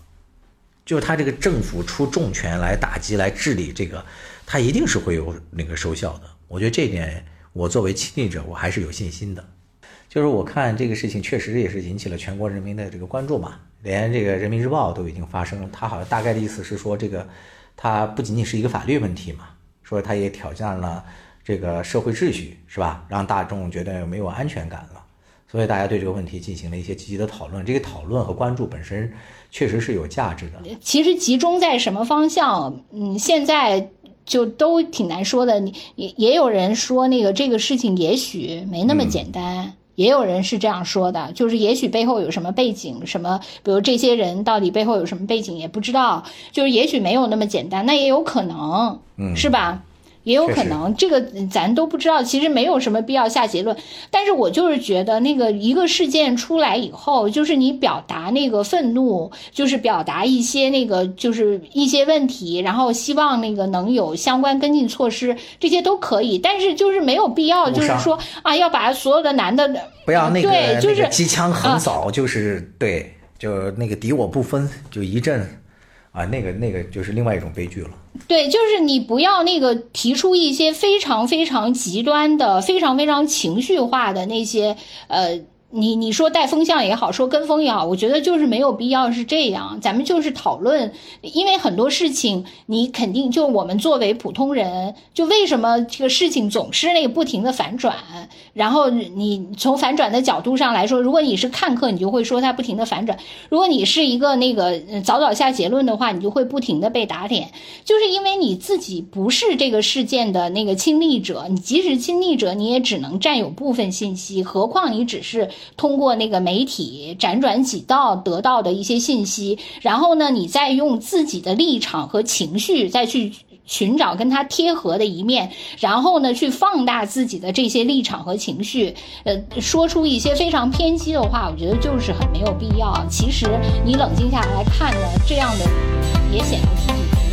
就是他这个政府出重拳来打击来治理这个，他一定是会有那个收效的。我觉得这一点。我作为亲历者，我还是有信心的。就是我看这个事情确实也是引起了全国人民的这个关注嘛，连这个人民日报都已经发声了。他好像大概的意思是说，这个它不仅仅是一个法律问题嘛，说它也挑战了这个社会秩序，是吧？让大众觉得没有安全感了。所以大家对这个问题进行了一些积极的讨论。这个讨论和关注本身确实是有价值的。其实集中在什么方向？嗯，现在就都挺难说的。你也也有人说，那个这个事情也许没那么简单。也有人是这样说的，就是也许背后有什么背景，什么，比如这些人到底背后有什么背景也不知道，就是也许没有那么简单，那也有可能，嗯，是吧？也有可能，这个咱都不知道。其实没有什么必要下结论。但是我就是觉得，那个一个事件出来以后，就是你表达那个愤怒，就是表达一些那个就是一些问题，然后希望那个能有相关跟进措施，这些都可以。但是就是没有必要，就是说啊，要把所有的男的不要那个对，就是机枪横扫，就是对，就那个敌我不分，就一阵。啊，那个那个就是另外一种悲剧了。对，就是你不要那个提出一些非常非常极端的、非常非常情绪化的那些呃。你你说带风向也好，说跟风也好，我觉得就是没有必要是这样。咱们就是讨论，因为很多事情你肯定就我们作为普通人，就为什么这个事情总是那个不停的反转？然后你从反转的角度上来说，如果你是看客，你就会说它不停的反转；如果你是一个那个早早下结论的话，你就会不停的被打脸。就是因为你自己不是这个事件的那个亲历者，你即使亲历者，你也只能占有部分信息，何况你只是。通过那个媒体辗转几道得到的一些信息，然后呢，你再用自己的立场和情绪再去寻找跟他贴合的一面，然后呢，去放大自己的这些立场和情绪，呃，说出一些非常偏激的话，我觉得就是很没有必要。其实你冷静下来看呢，这样的也显得自己。